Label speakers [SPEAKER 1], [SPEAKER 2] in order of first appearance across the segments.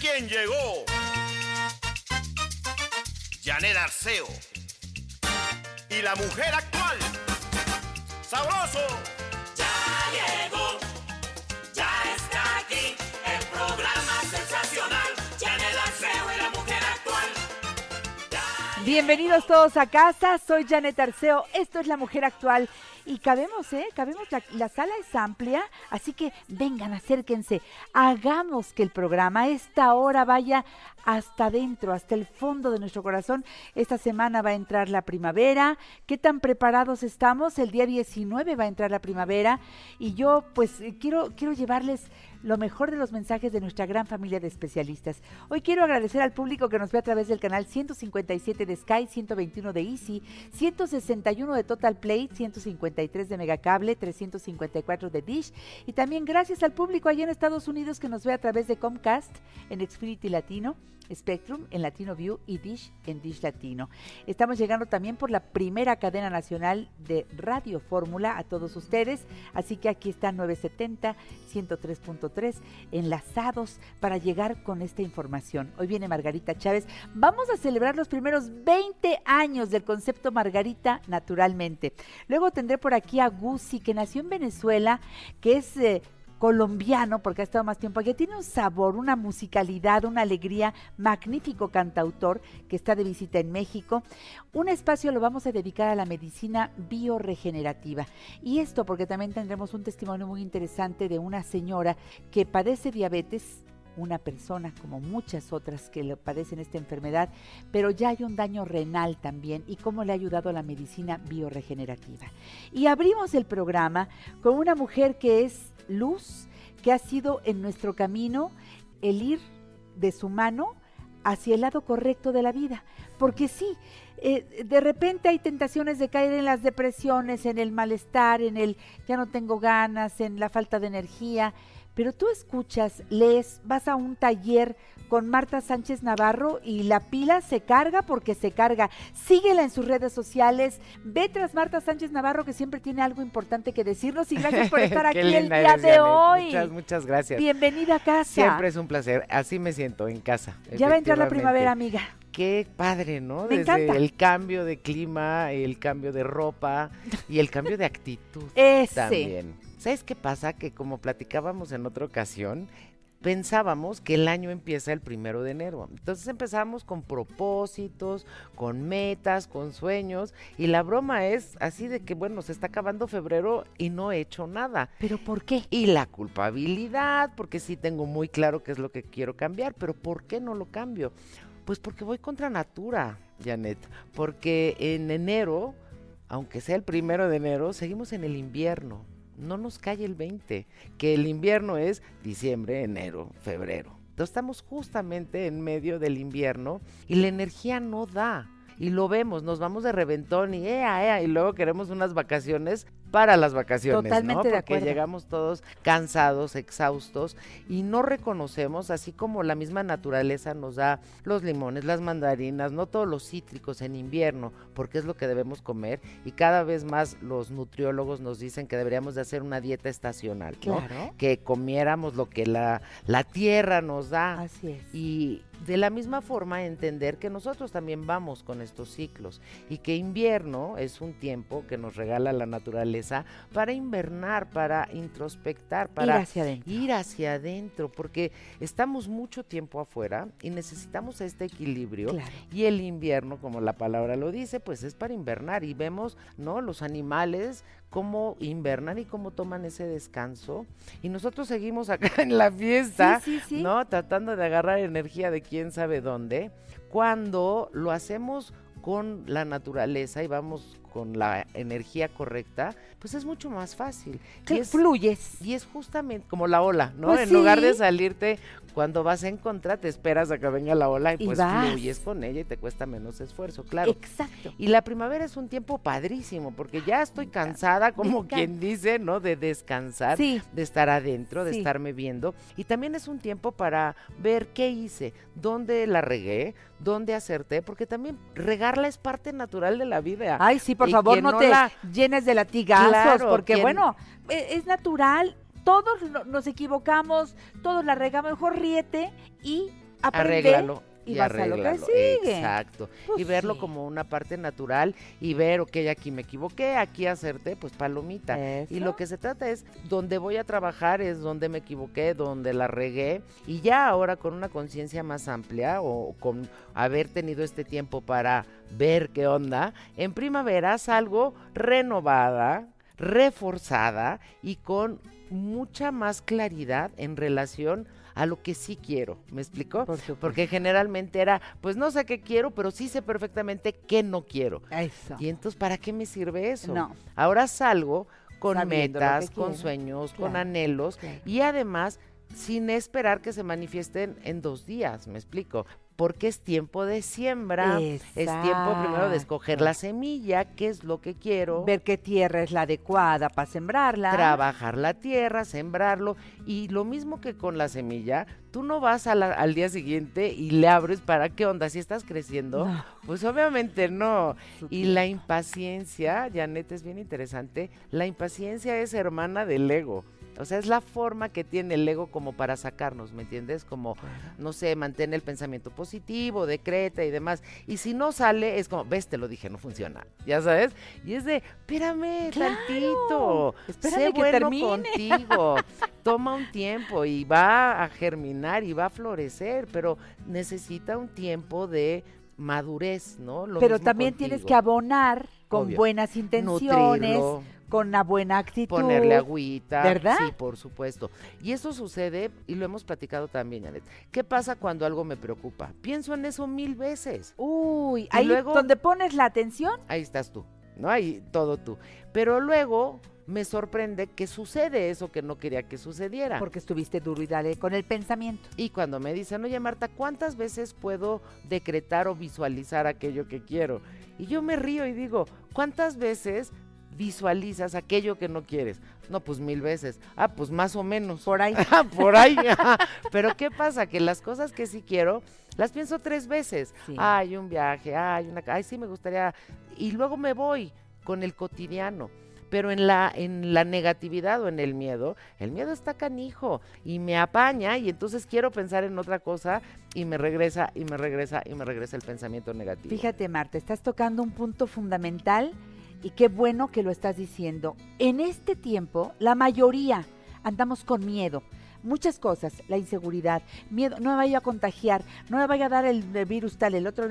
[SPEAKER 1] Quién llegó. Janet Arceo. Y la mujer actual. Sabroso.
[SPEAKER 2] Bienvenidos todos a casa, soy Janet Arceo, esto es La Mujer Actual y cabemos, ¿eh? Cabemos, la, la sala es amplia, así que vengan, acérquense, hagamos que el programa esta hora vaya hasta adentro, hasta el fondo de nuestro corazón. Esta semana va a entrar la primavera, ¿qué tan preparados estamos? El día 19 va a entrar la primavera y yo pues eh, quiero, quiero llevarles lo mejor de los mensajes de nuestra gran familia de especialistas. Hoy quiero agradecer al público que nos ve a través del canal 157 de Sky, 121 de Easy, 161 de Total Play, 153 de Megacable, 354 de Dish y también gracias al público allá en Estados Unidos que nos ve a través de Comcast en Xfinity Latino. Spectrum en Latino View y Dish en Dish Latino. Estamos llegando también por la primera cadena nacional de Radio Fórmula a todos ustedes, así que aquí está 970 103.3 enlazados para llegar con esta información. Hoy viene Margarita Chávez. Vamos a celebrar los primeros 20 años del concepto Margarita naturalmente. Luego tendré por aquí a Gusi, que nació en Venezuela, que es... eh, colombiano, porque ha estado más tiempo aquí, tiene un sabor, una musicalidad, una alegría, magnífico cantautor que está de visita en México. Un espacio lo vamos a dedicar a la medicina bioregenerativa. Y esto porque también tendremos un testimonio muy interesante de una señora que padece diabetes, una persona como muchas otras que padecen esta enfermedad, pero ya hay un daño renal también y cómo le ha ayudado la medicina bioregenerativa. Y abrimos el programa con una mujer que es luz, que ha sido en nuestro camino el ir de su mano hacia el lado correcto de la vida. Porque sí, eh, de repente hay tentaciones de caer en las depresiones, en el malestar, en el ya no tengo ganas, en la falta de energía. Pero tú escuchas, lees, vas a un taller con Marta Sánchez Navarro y la pila se carga porque se carga. Síguela en sus redes sociales, ve tras Marta Sánchez Navarro que siempre tiene algo importante que decirnos y gracias por estar aquí el día
[SPEAKER 3] eres,
[SPEAKER 2] de
[SPEAKER 3] Janet.
[SPEAKER 2] hoy.
[SPEAKER 3] Muchas, muchas gracias.
[SPEAKER 2] Bienvenida a casa.
[SPEAKER 3] Siempre es un placer. Así me siento en casa.
[SPEAKER 2] Ya va a entrar la primavera, amiga.
[SPEAKER 3] Qué padre, ¿no?
[SPEAKER 2] Me
[SPEAKER 3] Desde
[SPEAKER 2] encanta.
[SPEAKER 3] el cambio de clima, el cambio de ropa y el cambio de actitud
[SPEAKER 2] Ese.
[SPEAKER 3] también. ¿Sabes qué pasa? Que como platicábamos en otra ocasión, pensábamos que el año empieza el primero de enero. Entonces empezamos con propósitos, con metas, con sueños. Y la broma es así de que, bueno, se está acabando febrero y no he hecho nada.
[SPEAKER 2] ¿Pero por qué?
[SPEAKER 3] Y la culpabilidad, porque sí tengo muy claro qué es lo que quiero cambiar, pero ¿por qué no lo cambio? Pues porque voy contra natura, Janet. Porque en enero, aunque sea el primero de enero, seguimos en el invierno. No nos cae el 20, que el invierno es diciembre, enero, febrero. Entonces estamos justamente en medio del invierno y la energía no da. Y lo vemos, nos vamos de reventón y ea, ea, y luego queremos unas vacaciones para las vacaciones,
[SPEAKER 2] Totalmente
[SPEAKER 3] ¿no?
[SPEAKER 2] de
[SPEAKER 3] Porque
[SPEAKER 2] acuerdo.
[SPEAKER 3] llegamos todos cansados, exhaustos y no reconocemos, así como la misma naturaleza nos da los limones, las mandarinas, no todos los cítricos en invierno, porque es lo que debemos comer y cada vez más los nutriólogos nos dicen que deberíamos de hacer una dieta estacional, ¿no?
[SPEAKER 2] Claro.
[SPEAKER 3] Que comiéramos lo que la, la tierra nos da.
[SPEAKER 2] Así es.
[SPEAKER 3] Y de la misma forma entender que nosotros también vamos con estos ciclos y que invierno es un tiempo que nos regala la naturaleza para invernar, para introspectar, para
[SPEAKER 2] Ir hacia adentro.
[SPEAKER 3] ir hacia adentro, porque estamos mucho tiempo afuera y necesitamos este equilibrio.
[SPEAKER 2] Claro.
[SPEAKER 3] Y el invierno, como la palabra lo dice, pues es para invernar y vemos, ¿no? Los animales cómo invernan y cómo toman ese descanso. Y nosotros seguimos acá en la fiesta,
[SPEAKER 2] Sí, sí, sí.
[SPEAKER 3] ¿no? Tratando de agarrar energía de quién sabe dónde, cuando lo hacemos con la naturaleza y vamos con la energía correcta, pues es mucho más fácil.
[SPEAKER 2] Que
[SPEAKER 3] Y es,
[SPEAKER 2] fluyes.
[SPEAKER 3] y es justamente como la ola, ¿no?
[SPEAKER 2] Pues
[SPEAKER 3] en lugar de salirte cuando vas en contra, te esperas a que venga la ola y,
[SPEAKER 2] Y
[SPEAKER 3] pues
[SPEAKER 2] vas.
[SPEAKER 3] fluyes con ella y te cuesta menos esfuerzo, claro.
[SPEAKER 2] Exacto.
[SPEAKER 3] Y la primavera es un tiempo padrísimo, porque ya estoy cansada, como quien dice, ¿no? De descansar,
[SPEAKER 2] Sí.
[SPEAKER 3] de estar adentro, de
[SPEAKER 2] Sí.
[SPEAKER 3] estarme viendo. Y también es un tiempo para ver qué hice, dónde la regué, dónde acerté, porque también regarla es parte natural de la vida.
[SPEAKER 2] Ay, sí, por
[SPEAKER 3] Y
[SPEAKER 2] favor, no,
[SPEAKER 3] no
[SPEAKER 2] te
[SPEAKER 3] la-
[SPEAKER 2] llenes de latigazos,
[SPEAKER 3] Claro,
[SPEAKER 2] porque
[SPEAKER 3] quien-
[SPEAKER 2] bueno, e- es natural, todos no- nos equivocamos, todos la regamos, mejor ríete y aprende
[SPEAKER 3] Arréglalo.
[SPEAKER 2] Y
[SPEAKER 3] y
[SPEAKER 2] vas a lo que sigue.
[SPEAKER 3] Exacto.
[SPEAKER 2] Pues
[SPEAKER 3] y verlo
[SPEAKER 2] sí.
[SPEAKER 3] como una parte natural y ver, ok, aquí me equivoqué, aquí acerté, pues palomita. Y lo que se trata es, donde voy a trabajar es donde me equivoqué, donde la regué. Y ya ahora con una conciencia más amplia o con haber tenido este tiempo para ver qué onda, en primavera salgo renovada, reforzada y con mucha más claridad en relación a lo que sí quiero. ¿Me?
[SPEAKER 2] Por supuesto.
[SPEAKER 3] Porque generalmente era, pues no sé qué quiero, pero sí sé perfectamente qué no quiero.
[SPEAKER 2] Eso.
[SPEAKER 3] Y entonces, ¿para qué me sirve eso?
[SPEAKER 2] No.
[SPEAKER 3] Ahora salgo con
[SPEAKER 2] Sabiendo
[SPEAKER 3] metas, con sueños, con anhelos
[SPEAKER 2] claro.
[SPEAKER 3] y además sin esperar que se manifiesten en dos días, me explico. Porque es tiempo de siembra, es tiempo primero de escoger la semilla, qué es lo que quiero,
[SPEAKER 2] Ver qué tierra es la adecuada para sembrarla.
[SPEAKER 3] trabajar la tierra, sembrarlo y lo mismo que con la semilla, tú no vas a la- al día siguiente y le abres para qué onda, si estás creciendo,
[SPEAKER 2] No.
[SPEAKER 3] pues obviamente no. Y la impaciencia, Janet, es bien interesante, la impaciencia es hermana del ego. O sea, es la forma que tiene el ego como para sacarnos, ¿me entiendes? Como, no sé, mantén el pensamiento positivo, decreta y demás. Y si no sale, es como, ves, te lo dije, no funciona, ¿ya sabes? Y es de, espérame
[SPEAKER 2] Claro,
[SPEAKER 3] tantito,
[SPEAKER 2] espérame
[SPEAKER 3] sé
[SPEAKER 2] que
[SPEAKER 3] bueno
[SPEAKER 2] termine".
[SPEAKER 3] contigo, toma un tiempo y va a germinar y va a florecer, pero necesita un tiempo de madurez, ¿no? Lo
[SPEAKER 2] Pero también tienes que abonar con
[SPEAKER 3] Obvio.
[SPEAKER 2] buenas intenciones,
[SPEAKER 3] Nutrirlo.
[SPEAKER 2] Con una buena actitud.
[SPEAKER 3] Ponerle agüita.
[SPEAKER 2] ¿Verdad?
[SPEAKER 3] Sí, por supuesto. Y eso sucede, y lo hemos platicado también, Janet. ¿Qué pasa cuando algo me preocupa? Pienso en eso mil veces.
[SPEAKER 2] Uy, ahí
[SPEAKER 3] luego-
[SPEAKER 2] donde pones la atención,
[SPEAKER 3] Ahí estás tú, ¿no? Ahí todo tú. Pero luego me sorprende que sucede eso que no quería que sucediera.
[SPEAKER 2] porque estuviste duro y dale con el pensamiento.
[SPEAKER 3] Y cuando me dicen, oye Marta, ¿cuántas veces puedo decretar o visualizar aquello que quiero? Y yo me río y digo, ¿cuántas veces visualizas aquello que no quieres? No, pues mil veces. Ah, pues más o menos.
[SPEAKER 2] Por ahí.
[SPEAKER 3] Ah, por ahí. Pero ¿qué pasa? Que las cosas que sí quiero, las pienso tres veces.
[SPEAKER 2] Sí.
[SPEAKER 3] Ay, un viaje, ay, una... Ay, sí me gustaría... Y luego me voy con el cotidiano. Pero en la, en la negatividad o en el miedo, el miedo está canijo y me apaña y entonces quiero pensar en otra cosa y me regresa y me regresa y me regresa el pensamiento negativo.
[SPEAKER 2] Fíjate, Marta, estás tocando un punto fundamental y qué bueno que lo estás diciendo. En este tiempo, la mayoría andamos con miedo. Muchas cosas, la inseguridad, miedo, no me vaya a contagiar, no me vaya a dar el, virus tal, el otro,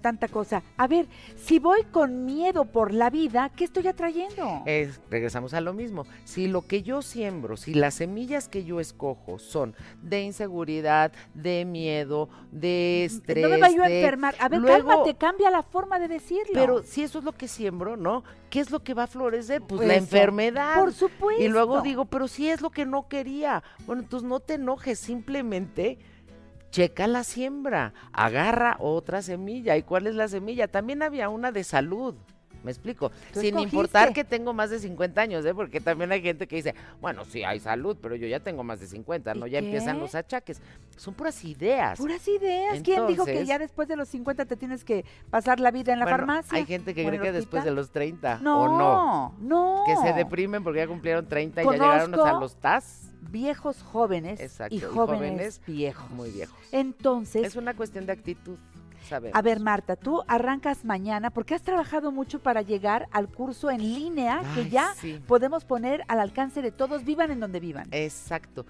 [SPEAKER 2] tanta cosa. A ver, si voy con miedo por la vida, ¿qué estoy atrayendo?
[SPEAKER 3] Es- regresamos a lo mismo. Si lo que yo siembro, si las semillas que yo escojo son de inseguridad, de miedo, de estrés,
[SPEAKER 2] no me vaya a enfermar. A ver,
[SPEAKER 3] luego-
[SPEAKER 2] cálmate, cambia la forma de decirlo.
[SPEAKER 3] Pero si eso es lo que siembro, ¿no? ¿Qué es lo que va a florecer? Pues la
[SPEAKER 2] Eso,
[SPEAKER 3] enfermedad.
[SPEAKER 2] Por supuesto.
[SPEAKER 3] Y luego digo, pero si es lo que no quería. Bueno, entonces no te enojes, simplemente checa la siembra, agarra otra semilla. ¿Y cuál es la semilla? También había una de salud. ¿Me explico? Sin
[SPEAKER 2] escogiste.
[SPEAKER 3] importar que tengo más de 50 años, ¿eh? Porque también hay gente que dice, bueno, sí hay salud, pero yo ya tengo más de 50, ¿no?
[SPEAKER 2] ¿Y
[SPEAKER 3] Ya empiezan los achaques. Son puras ideas.
[SPEAKER 2] Puras ideas. ¿Quién dijo que ya después de los 50 te tienes que pasar la vida en la
[SPEAKER 3] Bueno,
[SPEAKER 2] farmacia?
[SPEAKER 3] Hay gente que cree que después de los 30
[SPEAKER 2] no,
[SPEAKER 3] o no.
[SPEAKER 2] no.
[SPEAKER 3] Que se deprimen porque ya cumplieron 30 y ya llegaron hasta los TAS.
[SPEAKER 2] Viejos jóvenes
[SPEAKER 3] Exacto,
[SPEAKER 2] y
[SPEAKER 3] y
[SPEAKER 2] jóvenes,
[SPEAKER 3] jóvenes
[SPEAKER 2] viejos.
[SPEAKER 3] Muy viejos.
[SPEAKER 2] Entonces,
[SPEAKER 3] Es una cuestión de actitud, sabemos.
[SPEAKER 2] a ver, Marta, tú arrancas mañana porque has trabajado mucho para llegar al curso en línea que ya
[SPEAKER 3] sí.
[SPEAKER 2] podemos poner al alcance de todos, vivan en donde vivan.
[SPEAKER 3] Exacto.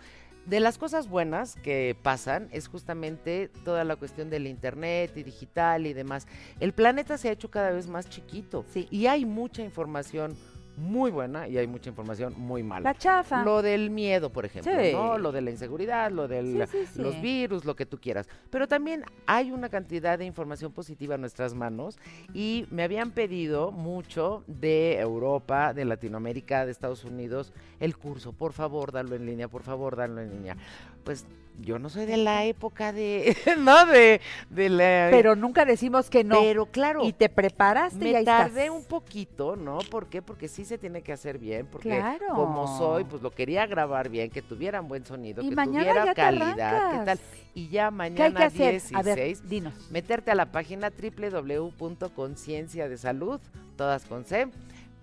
[SPEAKER 3] De las cosas buenas que pasan es justamente toda la cuestión del internet y digital y demás. El planeta se ha hecho cada vez más chiquito
[SPEAKER 2] Sí.
[SPEAKER 3] y hay mucha información muy buena y hay mucha información muy mala.
[SPEAKER 2] La chafa.
[SPEAKER 3] Lo del miedo, por ejemplo,
[SPEAKER 2] Sí.
[SPEAKER 3] ¿no? Lo de la inseguridad, lo de
[SPEAKER 2] Sí, sí, sí.
[SPEAKER 3] los virus, lo que tú quieras. Pero también hay una cantidad de información positiva en nuestras manos y me habían pedido mucho de Europa, de Latinoamérica, de Estados Unidos, el curso. Por favor, dalo en línea, por favor, dalo en línea. Pues yo no soy de la época de, no, de, de la...
[SPEAKER 2] Pero nunca decimos que no.
[SPEAKER 3] Pero claro,
[SPEAKER 2] y te preparaste y
[SPEAKER 3] me
[SPEAKER 2] ahí
[SPEAKER 3] tardé
[SPEAKER 2] estás.
[SPEAKER 3] un poquito, ¿no? ¿Por qué? Porque sí se tiene que hacer bien, porque
[SPEAKER 2] Claro.
[SPEAKER 3] como soy, pues lo quería grabar bien, que tuvieran buen sonido,
[SPEAKER 2] Y
[SPEAKER 3] que
[SPEAKER 2] mañana
[SPEAKER 3] tuviera calidad, ¿qué tal? Y ya
[SPEAKER 2] ¿Qué hay
[SPEAKER 3] mañana
[SPEAKER 2] que hacer?
[SPEAKER 3] 16,
[SPEAKER 2] A ver, dinos.
[SPEAKER 3] meterte a la página www.conciencia de salud, todas con C,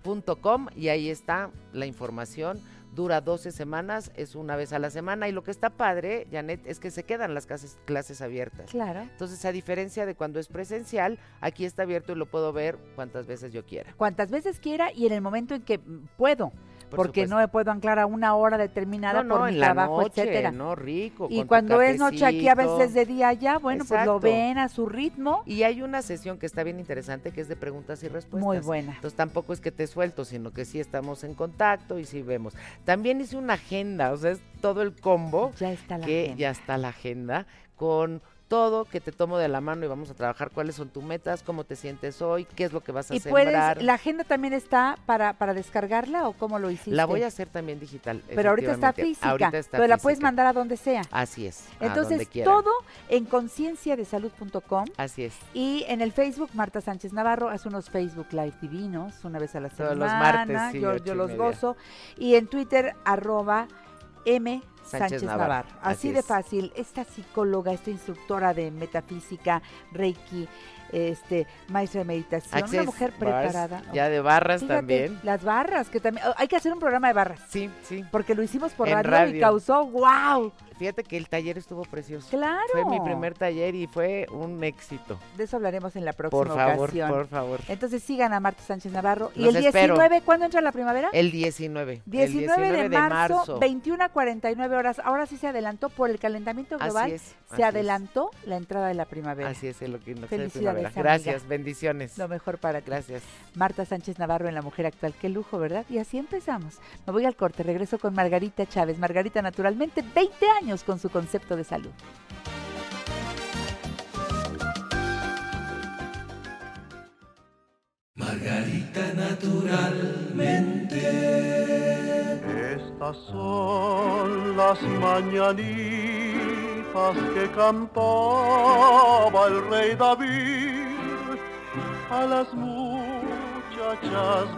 [SPEAKER 3] punto com, y ahí está la información. Dura 12 semanas, es una vez a la semana, y lo que está padre, Janet, es que se quedan las clases, clases abiertas.
[SPEAKER 2] Claro.
[SPEAKER 3] Entonces, a diferencia de cuando es presencial, aquí está abierto y lo puedo ver cuantas veces yo quiera.
[SPEAKER 2] Cuantas veces quiera y en el momento en que mm, puedo.
[SPEAKER 3] Por
[SPEAKER 2] porque
[SPEAKER 3] supuesto.
[SPEAKER 2] no me puedo anclar a una hora determinada
[SPEAKER 3] no,
[SPEAKER 2] por mi
[SPEAKER 3] en la
[SPEAKER 2] trabajo,
[SPEAKER 3] noche,
[SPEAKER 2] etcétera.
[SPEAKER 3] no, rico.
[SPEAKER 2] Y cuando es noche aquí a veces de día ya, bueno, pues lo ven a su ritmo.
[SPEAKER 3] Y hay una sesión que está bien interesante que es de preguntas y respuestas.
[SPEAKER 2] Muy buena.
[SPEAKER 3] Entonces tampoco es que te suelto, sino que sí estamos en contacto y sí vemos. También hice una agenda, o sea, es todo el combo
[SPEAKER 2] Ya está la
[SPEAKER 3] que
[SPEAKER 2] agenda.
[SPEAKER 3] ya está la agenda con todo que te tomo de la mano y vamos a trabajar cuáles son tus metas, cómo te sientes hoy, qué es lo que vas a
[SPEAKER 2] Y
[SPEAKER 3] sembrar.
[SPEAKER 2] puedes, la agenda también está para, para descargarla o cómo lo hiciste.
[SPEAKER 3] La voy a hacer también digital.
[SPEAKER 2] Pero ahorita está física,
[SPEAKER 3] Ahorita está
[SPEAKER 2] pero la puedes mandar a donde sea.
[SPEAKER 3] Así es.
[SPEAKER 2] Entonces, todo en concienciadesalud.com
[SPEAKER 3] Así es.
[SPEAKER 2] y en el Facebook, Marta Sánchez Navarro hace unos Facebook Live divinos, una vez a la
[SPEAKER 3] Todos
[SPEAKER 2] semana.
[SPEAKER 3] los martes, sí,
[SPEAKER 2] yo, los
[SPEAKER 3] media.
[SPEAKER 2] gozo. Y en Twitter, arroba M.
[SPEAKER 3] Sánchez
[SPEAKER 2] Sánchez,
[SPEAKER 3] Navarro,
[SPEAKER 2] Navarro. Así,
[SPEAKER 3] así
[SPEAKER 2] de fácil. Esta psicóloga, esta instructora de metafísica, Reiki, este, maestra de meditación, una mujer
[SPEAKER 3] bars,
[SPEAKER 2] preparada.
[SPEAKER 3] Ya de barras
[SPEAKER 2] Fíjate,
[SPEAKER 3] también.
[SPEAKER 2] Las barras, que también. Hay que hacer un programa de barras.
[SPEAKER 3] Sí, sí.
[SPEAKER 2] Porque lo hicimos por radio, y causó wow.
[SPEAKER 3] Fíjate que el taller estuvo precioso.
[SPEAKER 2] Claro.
[SPEAKER 3] Fue mi primer taller y fue un éxito.
[SPEAKER 2] De eso hablaremos en la próxima
[SPEAKER 3] Por favor,
[SPEAKER 2] ocasión.
[SPEAKER 3] por favor.
[SPEAKER 2] Entonces sigan a Marta Sánchez Navarro. ¿Y el
[SPEAKER 3] espero.
[SPEAKER 2] 19, cuándo entra la primavera?
[SPEAKER 3] El 19.
[SPEAKER 2] 19,
[SPEAKER 3] el 19
[SPEAKER 2] de, marzo, 21 a 49 horas. Ahora sí se adelantó por el calentamiento global.
[SPEAKER 3] Así es.
[SPEAKER 2] se
[SPEAKER 3] así es.
[SPEAKER 2] adelantó la entrada de la primavera.
[SPEAKER 3] Así es, el equinoccio de
[SPEAKER 2] Felicidades, amiga.
[SPEAKER 3] Gracias, bendiciones.
[SPEAKER 2] Lo mejor para ti.
[SPEAKER 3] Gracias.
[SPEAKER 2] Marta Sánchez Navarro en La Mujer Actual. Qué lujo, ¿verdad? Y así empezamos. Me voy al corte. Regreso con Margarita Chávez. Margarita, naturalmente, 20 años con su concepto de salud.
[SPEAKER 4] Estas son las mañanitas que cantaba el rey David. A las muchachas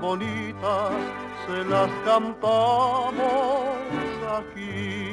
[SPEAKER 4] bonitas se las cantamos aquí.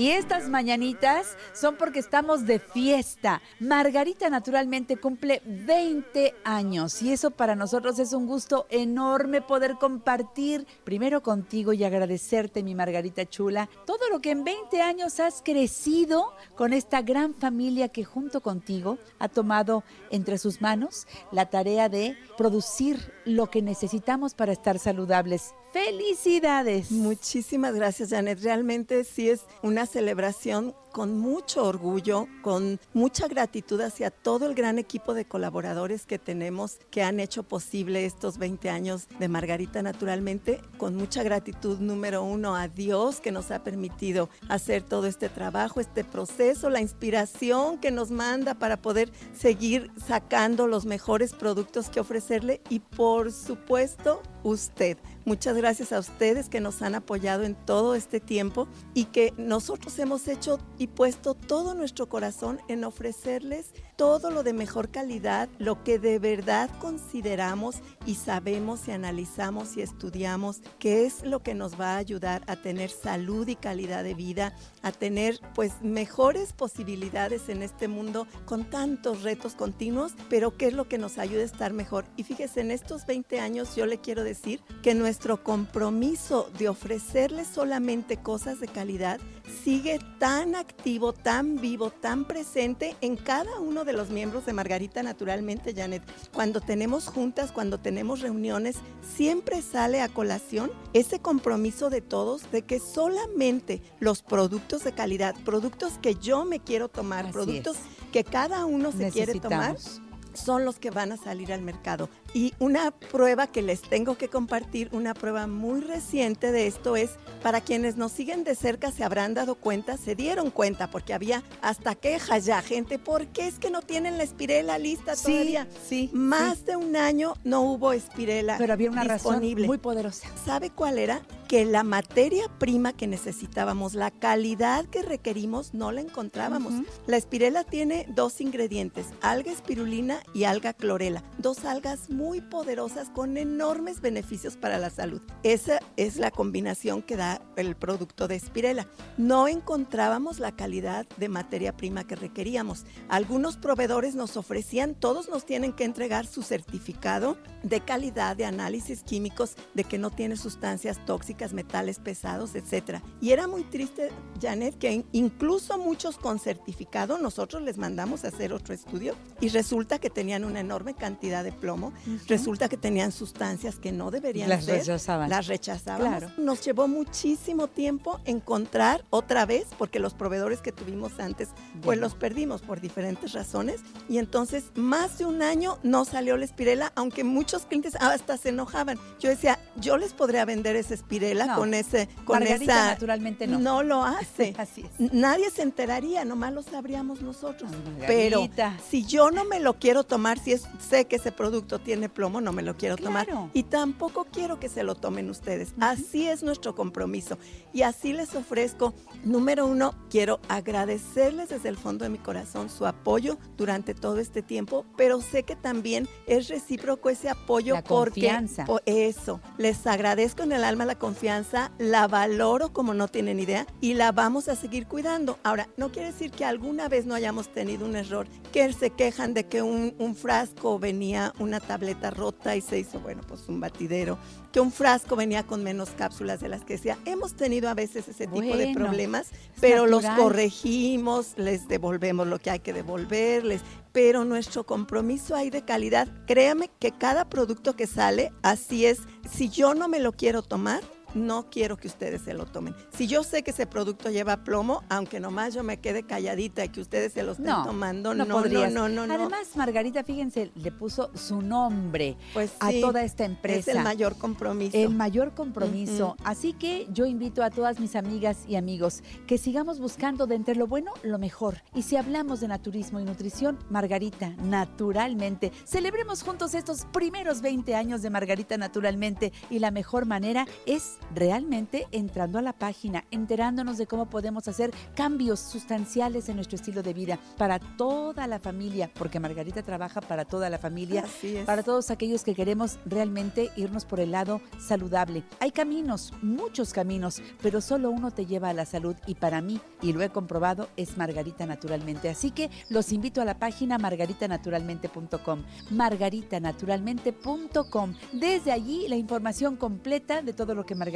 [SPEAKER 2] Y estas mañanitas son porque estamos de fiesta. Margarita naturalmente cumple 20 años y eso para nosotros es un gusto enorme poder compartir primero contigo y agradecerte, mi Margarita chula, todo lo que en 20 años has crecido con esta gran familia que junto contigo ha tomado entre sus manos la tarea de producir lo que necesitamos para estar saludables. ¡Felicidades!
[SPEAKER 5] Muchísimas gracias, Janet. Realmente sí es una celebración con mucho orgullo, con mucha gratitud hacia todo el gran equipo de colaboradores que tenemos que han hecho posible estos 20 años de Margarita Naturalmente. Con mucha gratitud, número uno, a Dios que nos ha permitido hacer todo este trabajo, este proceso, la inspiración que nos manda para poder seguir sacando los mejores productos que ofrecerle y por supuesto usted. Muchas gracias a ustedes que nos han apoyado en todo este tiempo y que nosotros hemos hecho y puesto todo nuestro corazón en ofrecerles todo lo de mejor calidad, lo que de verdad consideramos y sabemos y analizamos y estudiamos que es lo que nos va a ayudar a tener salud y calidad de vida, a tener pues mejores posibilidades en este mundo con tantos retos continuos, pero qué es lo que nos ayuda a estar mejor. Y fíjese, en estos 20 años yo le quiero decir que nuestro compromiso de ofrecerles solamente cosas de calidad sigue tan activo, tan vivo, tan presente en cada uno de los miembros de Margarita Naturalmente, Janet. Cuando tenemos juntas, cuando tenemos reuniones, siempre sale a colación ese compromiso de todos de que solamente los productos de calidad, productos que yo me quiero tomar,
[SPEAKER 2] Así
[SPEAKER 5] productos que cada uno se quiere tomar, son los que van a salir al mercado. Y una prueba que les tengo que compartir, una prueba muy reciente de esto es, para quienes nos siguen de cerca se habrán dado cuenta, se dieron cuenta, porque había hasta quejas ya, gente, ¿por qué es que no tienen la espirela lista
[SPEAKER 2] Sí,
[SPEAKER 5] todavía?
[SPEAKER 2] sí,
[SPEAKER 5] Más de un año no hubo espirela
[SPEAKER 2] Pero había una
[SPEAKER 5] disponible.
[SPEAKER 2] razón muy poderosa.
[SPEAKER 5] ¿Sabe cuál era? Que la materia prima que necesitábamos, la calidad que requerimos, no la encontrábamos. La espirela tiene dos ingredientes, alga espirulina y alga clorela, dos algas muy poderosas con enormes beneficios para la salud. Esa es la combinación que da el producto de espirela. No encontrábamos la calidad de materia prima que requeríamos. Algunos proveedores nos ofrecían, todos nos tienen que entregar su certificado de calidad de análisis químicos de que no tiene sustancias tóxicas, metales pesados, etcétera. Y era muy triste, Janet, que in- incluso muchos con certificado nosotros les mandamos a hacer otro estudio y resulta que tenían una enorme cantidad de plomo, resulta que tenían sustancias que no deberían
[SPEAKER 2] Las
[SPEAKER 5] ser,
[SPEAKER 2] rechazaban.
[SPEAKER 5] las.
[SPEAKER 2] Claro.
[SPEAKER 5] Nos llevó muchísimo tiempo encontrar otra vez, porque los proveedores que tuvimos antes, pues los perdimos por diferentes razones. Y entonces, más de un año no salió la espirela, aunque muchos clientes hasta se enojaban. Yo decía, yo les podría vender esa espirela
[SPEAKER 2] No.
[SPEAKER 5] con ese, con
[SPEAKER 2] Margarita
[SPEAKER 5] esa.
[SPEAKER 2] naturalmente no.
[SPEAKER 5] lo hace.
[SPEAKER 2] Así es.
[SPEAKER 5] Nadie se enteraría, nomás lo sabríamos nosotros.
[SPEAKER 2] Ay,
[SPEAKER 5] Pero si yo no me lo quiero tomar, si es- sé que ese producto tiene plomo, no me lo quiero
[SPEAKER 2] Claro.
[SPEAKER 5] tomar. Y tampoco quiero que se lo tomen ustedes. Así es nuestro compromiso. Y así les ofrezco, número uno, quiero agradecerles desde el fondo de mi corazón su apoyo durante todo este tiempo, pero sé que también es recíproco ese apoyo
[SPEAKER 2] La
[SPEAKER 5] porque
[SPEAKER 2] confianza.
[SPEAKER 5] po- eso, les agradezco en el alma la confianza, la valoro como no tienen idea y la vamos a seguir cuidando. Ahora, no quiere decir que alguna vez no hayamos tenido un error, que se quejan de que un, un frasco venía una tableta rota y se hizo, bueno, pues un batidero, que un frasco venía con menos cápsulas de las que sea. Hemos tenido a veces ese tipo de problemas, pero los corregimos, les devolvemos lo que hay que devolverles, pero nuestro compromiso hay de calidad. Créame que cada producto que sale, así es, si yo no me lo quiero tomar, no quiero que ustedes se lo tomen. Si yo sé que ese producto lleva plomo, aunque nomás yo me quede calladita y que ustedes se lo estén
[SPEAKER 2] No,
[SPEAKER 5] tomando,
[SPEAKER 2] no,
[SPEAKER 5] no, no, no.
[SPEAKER 2] Además, Margarita, fíjense, le puso su nombre
[SPEAKER 5] pues
[SPEAKER 2] a
[SPEAKER 5] sí,
[SPEAKER 2] toda esta
[SPEAKER 5] es
[SPEAKER 2] empresa.
[SPEAKER 5] el mayor compromiso.
[SPEAKER 2] El mayor compromiso. Así que yo invito a todas mis amigas y amigos que sigamos buscando de entre lo bueno lo mejor. Y si hablamos de naturismo y nutrición, Margarita, naturalmente. Celebremos juntos estos primeros 20 años de Margarita Naturalmente. Y la mejor manera es realmente entrando a la página, enterándonos de cómo podemos hacer cambios sustanciales en nuestro estilo de vida para toda la familia, porque Margarita trabaja para toda la familia
[SPEAKER 5] Así es.
[SPEAKER 2] para todos aquellos que queremos realmente irnos por el lado saludable. Hay caminos, muchos caminos, pero solo uno te lleva a la salud y para mí, y lo he comprobado, es Margarita Naturalmente. Así que los invito a la página margaritanaturalmente.com, margaritanaturalmente.com. Desde allí la información completa de todo lo que Margarita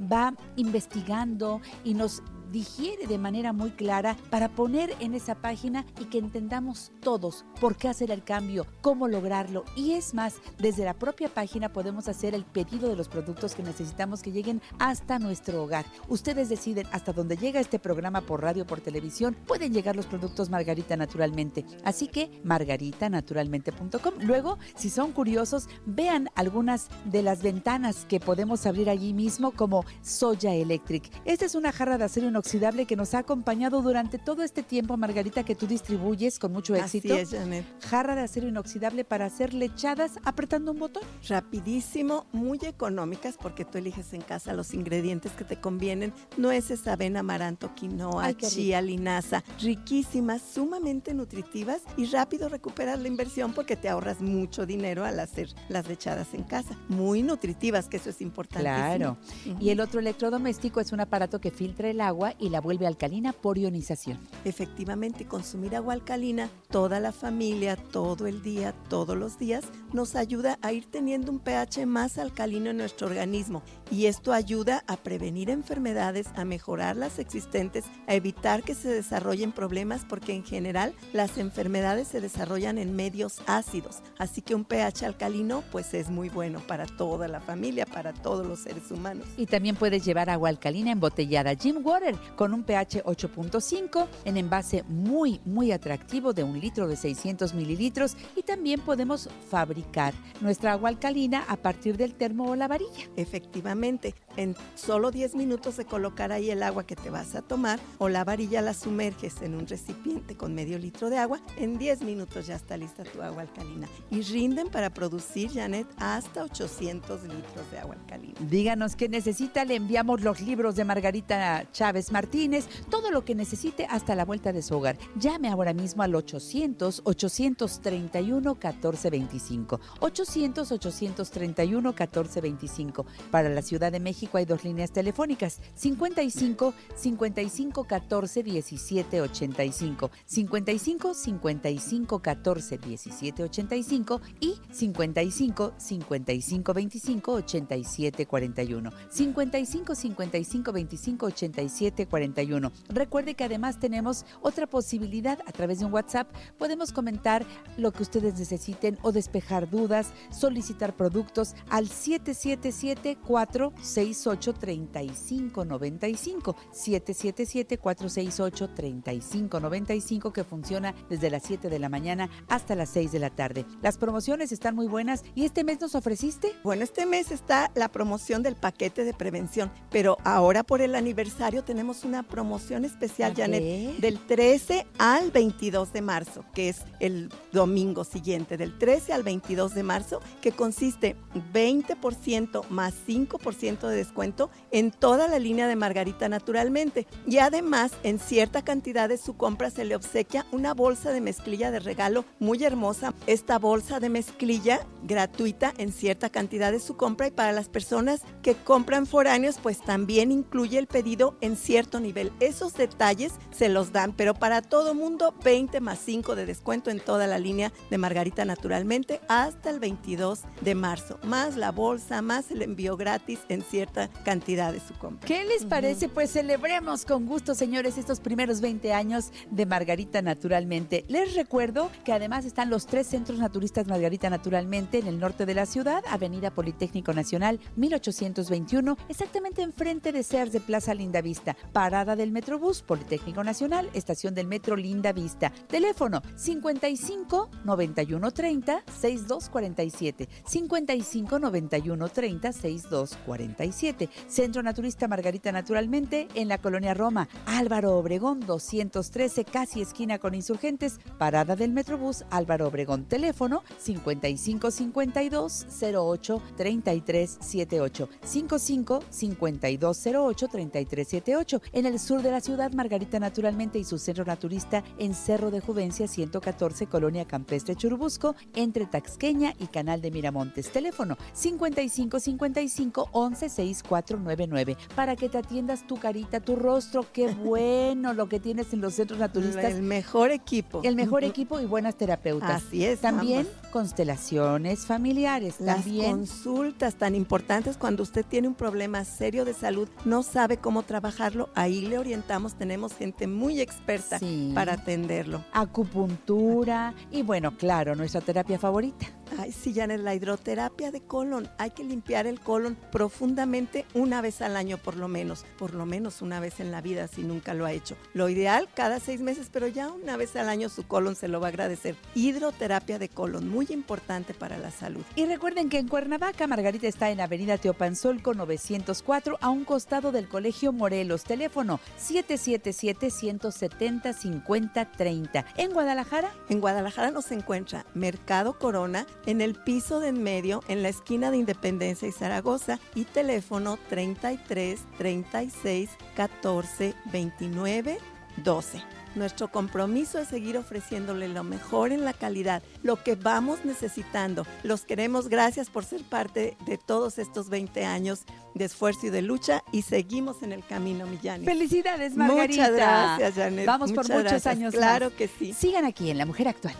[SPEAKER 2] va investigando y nos digiere de manera muy clara para poner en esa página y que entendamos todos por qué hacer el cambio, cómo lograrlo. Y es más, desde la propia página podemos hacer el pedido de los productos que necesitamos que lleguen hasta nuestro hogar. Ustedes deciden hasta dónde llega este programa por radio, por televisión, pueden llegar los productos Margarita Naturalmente. Así que margaritanaturalmente.com. Luego, si son curiosos, vean algunas de las ventanas que podemos abrir allí mismo como Soya Electric. Esta es una jarra de acero inoxidable que nos ha acompañado durante todo este tiempo, Margarita, que tú distribuyes con mucho éxito.
[SPEAKER 5] Así es, Janet.
[SPEAKER 2] Jarra de acero inoxidable para hacer lechadas apretando un botón.
[SPEAKER 5] rapidísimo, muy económicas porque tú eliges en casa los ingredientes que te convienen, nueces, avena, amaranto, quinoa,
[SPEAKER 2] Ay,
[SPEAKER 5] chía, linaza, riquísimas, sumamente nutritivas y rápido recuperas la inversión porque te ahorras mucho dinero al hacer las lechadas en casa. Muy nutritivas, que eso es importante.
[SPEAKER 2] Claro. Y el otro electrodoméstico es un aparato que filtra el agua y la vuelve alcalina por ionización.
[SPEAKER 5] Efectivamente, consumir agua alcalina toda la familia, todo el día, todos los días, nos ayuda a ir teniendo un pH más alcalino en nuestro organismo y esto ayuda a prevenir enfermedades, a mejorar las existentes, a evitar que se desarrollen problemas porque en general las enfermedades se desarrollan en medios ácidos, así que un pH alcalino pues es muy bueno para toda la familia, para todos los seres humanos.
[SPEAKER 2] Y también puedes llevar agua alcalina embotellada Jim Water con un pH 8.5 en envase muy, muy atractivo de un litro de 600 mililitros y también podemos fabricar nuestra agua alcalina a partir del termo o la varilla.
[SPEAKER 5] Efectivamente, en solo 10 minutos de colocar ahí el agua que te vas a tomar o la varilla la sumerges en un recipiente con medio litro de agua, en 10 minutos ya está lista tu agua alcalina. Y rinden para producir, Janet, hasta 800 litros de agua alcalina.
[SPEAKER 2] Díganos qué necesita, le enviamos los libros de Margarita Chávez Martínez, todo lo que necesite hasta la vuelta de su hogar. Llame ahora mismo al 800-831-1425. 800-831-1425. Para la Ciudad de México hay dos líneas telefónicas, 55 55 14 17 85, 55 55 14 17 85 y 55 55 25 87 41. 55 55 25 87 41. Recuerde que además tenemos otra posibilidad a través de un WhatsApp. Podemos comentar lo que ustedes necesiten o despejar dudas, solicitar productos al 777 468 3595 777 468 3595 que funciona desde las 7 de la mañana hasta las 6 de la tarde. Las promociones están muy buenas y este mes nos ofreciste
[SPEAKER 5] Bueno, este mes está la promoción del paquete de prevención, pero ahora por el aniversario tenemos una promoción especial,
[SPEAKER 2] ¿A
[SPEAKER 5] Janet, del 13 al 22 de marzo, que es el domingo siguiente, del 13 al 22 de marzo, que consiste 20% más 5% de descuento en toda la línea de Margarita naturalmente. Y además, en cierta cantidad de su compra se le obsequia una bolsa de mezclilla de regalo muy hermosa. Esta bolsa de mezclilla gratuita en cierta cantidad de su compra y para las personas que compran foráneos, pues también incluye el pedido en cierto nivel. Esos detalles se los dan, pero para todo mundo 20 más 5 de descuento en toda la línea de Margarita naturalmente hasta el 22 de marzo, más la bolsa, más el envío gratis en cierta cantidad de su compra.
[SPEAKER 2] ¿Qué les parece? Pues celebremos con gusto, señores, estos primeros 20 años de Margarita Naturalmente. Les recuerdo que además están los tres centros naturistas Margarita Naturalmente en el norte de la ciudad, Avenida Politécnico Nacional, 1821, exactamente enfrente de Sears de Plaza Linda Vista. Parada del Metrobús, Politécnico Nacional, estación del Metro Linda Vista. Teléfono 55 91 30 6247. 55 91 30 6247. Centro Naturista Margarita Naturalmente en la colonia Roma. Álvaro Obregón 213, casi esquina con insurgentes. Parada del Metrobús Álvaro Obregón. Teléfono 55 52 08 33 78. 55 52 08 33 78. En el sur de la ciudad, Margarita Naturalmente y su centro naturista en Cerro de Juvencia 114, Colonia Campestre Churubusco, entre Taxqueña y Canal de Miramontes. Teléfono 55 55 11 6499 para que te atiendas tu carita, tu rostro. Qué bueno lo que tienes en los centros naturistas.
[SPEAKER 5] El mejor equipo.
[SPEAKER 2] El mejor equipo y buenas terapeutas.
[SPEAKER 5] Así es.
[SPEAKER 2] También constelaciones familiares.
[SPEAKER 5] Las
[SPEAKER 2] También
[SPEAKER 5] consultas tan importantes cuando usted tiene un problema serio de salud, no sabe cómo trabajarlo, ahí le orientamos, tenemos gente muy experta
[SPEAKER 2] Sí.
[SPEAKER 5] para atenderlo.
[SPEAKER 2] acupuntura y bueno, claro, nuestra terapia favorita.
[SPEAKER 5] Ay, sí, Janet, la hidroterapia de colon, hay que limpiar el colon profundamente una vez al año por lo menos, por lo menos una vez en la vida si nunca lo ha hecho. Lo ideal cada seis meses, pero ya una vez al año su colon se lo va a agradecer. Hidroterapia de colon, muy importante para la salud.
[SPEAKER 2] Y recuerden que en Cuernavaca, Margarita está en Avenida Teopanzolco 904, a un costado del Colegio Morelos. Teléfono 777-170-5030. En Guadalajara,
[SPEAKER 5] En Guadalajara nos encuentra Mercado Corona en el piso de en medio, en la esquina de Independencia y Zaragoza, y teléfono 33 36 14 29 12. Nuestro compromiso es seguir ofreciéndole lo mejor en la calidad, lo que vamos necesitando. Los queremos, gracias por ser parte de todos estos 20 años de esfuerzo y de lucha y seguimos en el camino, Millán.
[SPEAKER 2] felicidades, Margarita.
[SPEAKER 5] Muchas gracias, Janet.
[SPEAKER 2] Vamos por muchos
[SPEAKER 5] gracias.
[SPEAKER 2] años
[SPEAKER 5] Claro
[SPEAKER 2] más.
[SPEAKER 5] que sí.
[SPEAKER 2] Sigan aquí en La Mujer Actual.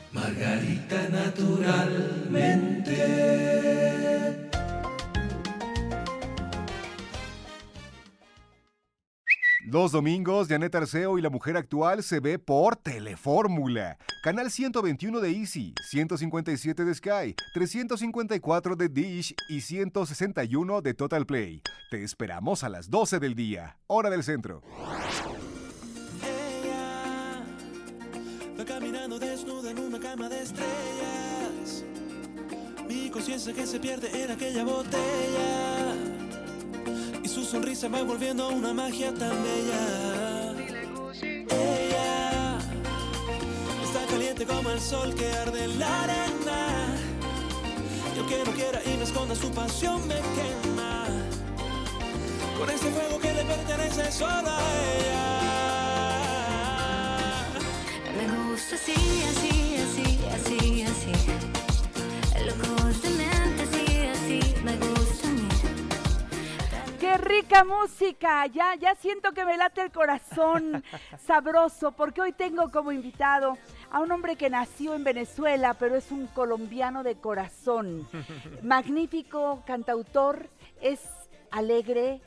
[SPEAKER 6] Los domingos, Janet Arceo y la mujer actual se ve por Telefórmula. Canal 121 de Easy, 157 de Sky, 354 de Dish y 161 de Total Play. Te esperamos a las 12 del día, hora del centro.
[SPEAKER 7] Ella caminando desnuda en una cama de estrellas. Mi conciencia que se pierde en aquella botella. Sonrisa va volviendo una magia tan bella. Ella está caliente como el sol que arde en la arena. Y aunque no quiera y me esconda su pasión me quema. Con ese fuego que le pertenece solo a ella.
[SPEAKER 8] Me gusta así, así, así, así,
[SPEAKER 2] ¡Qué rica música! Ya, ya siento que me late el corazón sabroso, porque hoy tengo como invitado a un hombre que nació en Venezuela, pero es un colombiano de corazón. Magnífico cantautor, es alegre.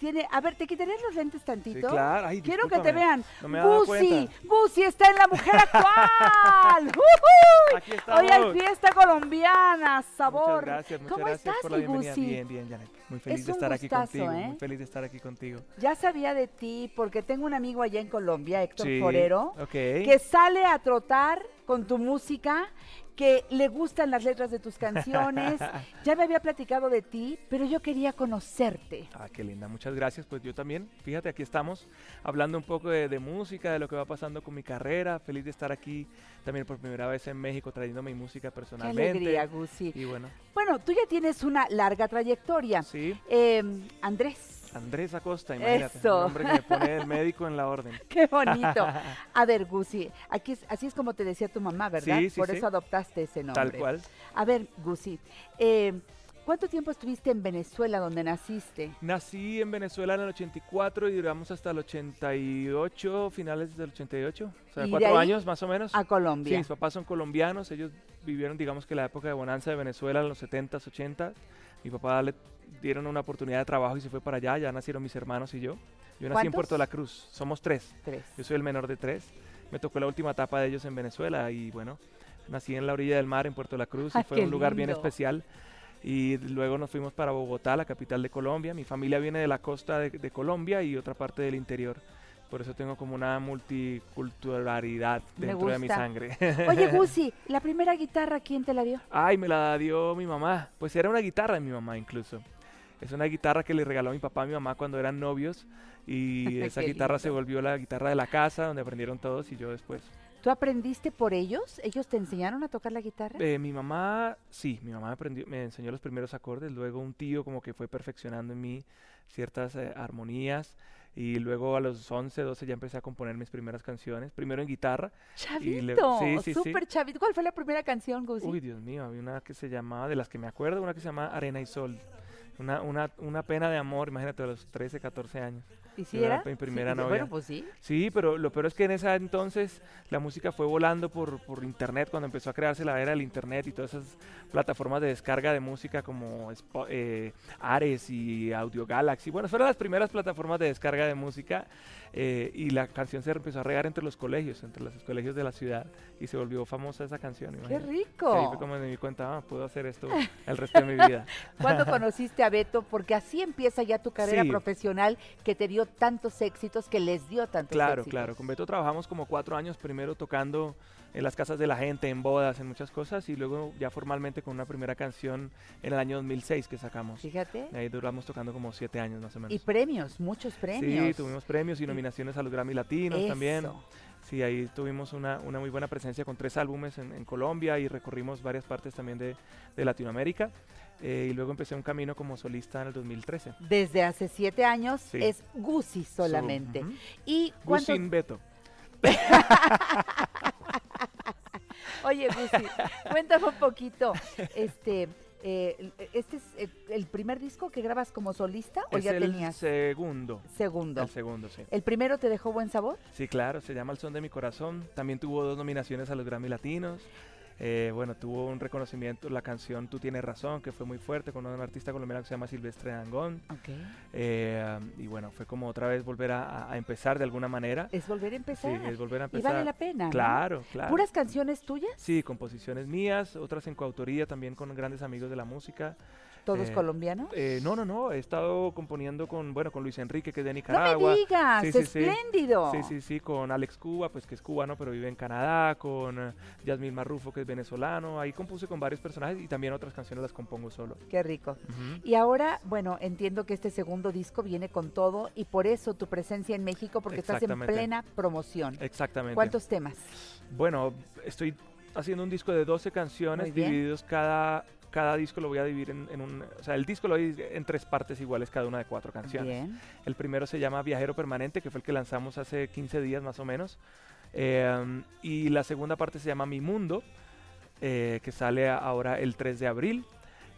[SPEAKER 2] Tiene, a ver, ¿te quitarías los lentes tantito?
[SPEAKER 9] Sí, claro. Ay,
[SPEAKER 2] Quiero que te vean.
[SPEAKER 9] No.
[SPEAKER 2] Gusi está en la mujer actual.
[SPEAKER 9] Aquí estamos.
[SPEAKER 2] Hoy hay fiesta colombiana, sabor.
[SPEAKER 9] Muchas gracias, muchas
[SPEAKER 2] ¿Cómo
[SPEAKER 9] gracias
[SPEAKER 2] estás,
[SPEAKER 9] por la bienvenida. Bien, bien, Janet. Muy feliz
[SPEAKER 2] Es
[SPEAKER 9] de estar aquí contigo.
[SPEAKER 2] ¿eh?
[SPEAKER 9] Muy feliz de estar aquí contigo.
[SPEAKER 2] Ya sabía de ti porque tengo un amigo allá en Colombia, Héctor
[SPEAKER 9] Sí,
[SPEAKER 2] Forero,
[SPEAKER 9] ok.
[SPEAKER 2] que sale a trotar con tu música, que le gustan las letras de tus canciones. ya me había platicado de ti, pero yo quería conocerte.
[SPEAKER 9] Ah, qué linda, muchas gracias. Pues yo también, fíjate, aquí estamos hablando un poco de, de música, de lo que va pasando con mi carrera. Feliz de estar aquí también por primera vez en México trayendo mi música
[SPEAKER 2] Qué
[SPEAKER 9] personalmente.
[SPEAKER 2] alegría, Gusi.
[SPEAKER 9] Y bueno,
[SPEAKER 2] Bueno, tú ya tienes una larga trayectoria.
[SPEAKER 9] sí,
[SPEAKER 2] Eh, Andrés,
[SPEAKER 9] Andrés Acosta, imagínate.
[SPEAKER 2] Eso.
[SPEAKER 9] Un hombre que me pone el médico en la orden.
[SPEAKER 2] qué bonito. A ver, Gusi, aquí es- así es como te decía tu mamá, ¿verdad?
[SPEAKER 9] Sí, sí,
[SPEAKER 2] Por
[SPEAKER 9] sí.
[SPEAKER 2] eso adoptaste ese nombre.
[SPEAKER 9] Tal cual.
[SPEAKER 2] A ver, Gusi, eh, ¿cuánto tiempo estuviste en Venezuela donde naciste?
[SPEAKER 9] Nací en Venezuela en el 84 y duramos hasta el 88, finales del 88. O sea,
[SPEAKER 2] ¿Y de
[SPEAKER 9] cuatro años más o menos.
[SPEAKER 2] A
[SPEAKER 9] Sí,
[SPEAKER 2] Colombia.
[SPEAKER 9] mis papás son colombianos, ellos vivieron, digamos que la época de bonanza de Venezuela en los 70s, 80s. Mi papá le dieron una oportunidad de trabajo y se fue para allá, ya nacieron mis hermanos y yo. Yo nací en
[SPEAKER 2] ¿Cuántos?
[SPEAKER 9] Puerto de la Cruz, somos tres.
[SPEAKER 2] Tres.
[SPEAKER 9] Yo soy el menor de tres. Me tocó la última etapa de ellos en Venezuela y bueno, nací en la orilla del mar en Puerto de la Cruz
[SPEAKER 2] Ay,
[SPEAKER 9] y fue
[SPEAKER 2] qué
[SPEAKER 9] un lugar bien
[SPEAKER 2] lindo.
[SPEAKER 9] especial. Y luego nos fuimos para Bogotá, la capital de Colombia. Mi familia viene de la costa de, de Colombia y otra parte del interior. Por eso tengo como una multiculturalidad dentro de mi sangre.
[SPEAKER 2] Oye, Gusi, ¿la primera guitarra quién te la dio?
[SPEAKER 9] Ay, me la dio mi mamá. Pues era una guitarra de mi mamá incluso. Es una guitarra que le regaló mi papá a mi mamá cuando eran novios. Y esa guitarra se volvió la guitarra de la casa, donde aprendieron todos y yo después.
[SPEAKER 2] ¿Tú aprendiste por ellos? ¿Ellos te enseñaron a tocar la guitarra?
[SPEAKER 9] Eh, mi mamá, sí, mi mamá me, aprendió- me enseñó los primeros acordes, luego un tío como que fue perfeccionando en mí ciertas eh, armonías y luego a los 11, 12 ya empecé a componer mis primeras canciones, primero en guitarra. y le-
[SPEAKER 2] Chavito,
[SPEAKER 9] sí, sí, sí.
[SPEAKER 2] súper chavito. ¿Cuál fue la primera canción, Gusi?
[SPEAKER 9] Uy, Dios mío, había una que se llamaba, de las que me acuerdo, una que se llama Arena y Sol. Una, una, una pena de amor, imagínate, a los 13, 14 años.
[SPEAKER 2] ¿Y si
[SPEAKER 9] era mi primera
[SPEAKER 2] Sí,
[SPEAKER 9] novia.
[SPEAKER 2] Bueno, pues sí.
[SPEAKER 9] Sí, pero lo peor es que en ese entonces la música fue volando por, por internet, cuando empezó a crearse la era del internet y todas esas plataformas de descarga de música como eh, Ares y Audio Galaxy. Bueno, fueron las primeras plataformas de descarga de música eh, y la canción se empezó a regar entre los colegios, entre los colegios de la ciudad y se volvió famosa esa canción.
[SPEAKER 2] ¡Qué
[SPEAKER 9] imagínate.
[SPEAKER 2] rico!
[SPEAKER 9] Ahí fue como me di cuenta, ah, puedo hacer esto el resto de mi vida.
[SPEAKER 2] ¿Cuándo conociste a Beto? Porque así empieza ya tu carrera
[SPEAKER 9] Sí.
[SPEAKER 2] profesional que te dio tantos éxitos, que les dio tantos
[SPEAKER 9] Claro,
[SPEAKER 2] éxitos.
[SPEAKER 9] claro. Con Beto trabajamos como cuatro años, primero tocando en las casas de la gente, en bodas, en muchas cosas, y luego ya formalmente con una primera canción en el año 2006 que sacamos.
[SPEAKER 2] Fíjate.
[SPEAKER 9] Ahí duramos tocando como siete años más o menos.
[SPEAKER 2] Y premios, muchos premios.
[SPEAKER 9] Sí, tuvimos premios y nominaciones a los Grammy Latinos también. Sí, ahí tuvimos una, una muy buena presencia con tres álbumes en, en Colombia y recorrimos varias partes también de, de Latinoamérica. Eh, y luego empecé un camino como solista en el 2013.
[SPEAKER 2] Desde hace siete años
[SPEAKER 9] Sí.
[SPEAKER 2] es Gusi solamente.
[SPEAKER 9] ujú.
[SPEAKER 2] ¿Y cuántos-
[SPEAKER 9] Gusin Beto.
[SPEAKER 2] Oye, Gusi, cuéntame un poquito. Este, eh, ¿Este es el, el primer disco que grabas como solista o
[SPEAKER 9] es
[SPEAKER 2] ya
[SPEAKER 9] el
[SPEAKER 2] tenías
[SPEAKER 9] segundo.
[SPEAKER 2] segundo?
[SPEAKER 9] El segundo, sí.
[SPEAKER 2] ¿El primero te dejó buen sabor?
[SPEAKER 9] Sí, claro, se llama El Son de mi Corazón. También tuvo dos nominaciones a los Grammy Latinos. Eh, bueno, tuvo un reconocimiento, la canción Tú tienes razón, que fue muy fuerte, con un artista colombiano que se llama Silvestre Dangón.
[SPEAKER 2] Ok.
[SPEAKER 9] Eh, y bueno, fue como otra vez volver a, empezar de alguna manera.
[SPEAKER 2] Es volver a empezar.
[SPEAKER 9] Sí, es volver a
[SPEAKER 2] Y
[SPEAKER 9] empezar.
[SPEAKER 2] vale la pena. ¿no?
[SPEAKER 9] Claro, claro.
[SPEAKER 2] ¿Puras canciones tuyas?
[SPEAKER 9] Sí, composiciones mías, otras en coautoría también con grandes amigos de la música.
[SPEAKER 2] ¿Todos
[SPEAKER 9] Eh,
[SPEAKER 2] colombianos?
[SPEAKER 9] Eh, no, no, no, he estado componiendo con, bueno, con Luis Enrique, que es de
[SPEAKER 2] no
[SPEAKER 9] Nicaragua.
[SPEAKER 2] me digas,
[SPEAKER 9] Sí,
[SPEAKER 2] espléndido.
[SPEAKER 9] Sí, sí, sí, con Alex Cuba, pues que es cubano, pero vive en Canadá, con eh, Yasmín Marrufo, que es venezolano. Ahí compuse con varios personajes y también otras canciones las compongo solo.
[SPEAKER 2] Qué rico. Y ahora, bueno, entiendo que este segundo disco viene con todo y por eso tu presencia en México, porque estás en plena promoción.
[SPEAKER 9] Exactamente.
[SPEAKER 2] ¿Cuántos temas?
[SPEAKER 9] Bueno, estoy haciendo un disco de 12 canciones divididos cada cada disco lo voy a dividir en, en un, o sea, el disco lo voy a dividir en tres partes iguales, cada una de cuatro canciones.
[SPEAKER 2] Bien.
[SPEAKER 9] El primero se llama Viajero Permanente, que fue el que lanzamos hace 15 días más o menos. Eh, y la segunda parte se llama Mi Mundo, eh, que sale a- ahora el 3 de abril.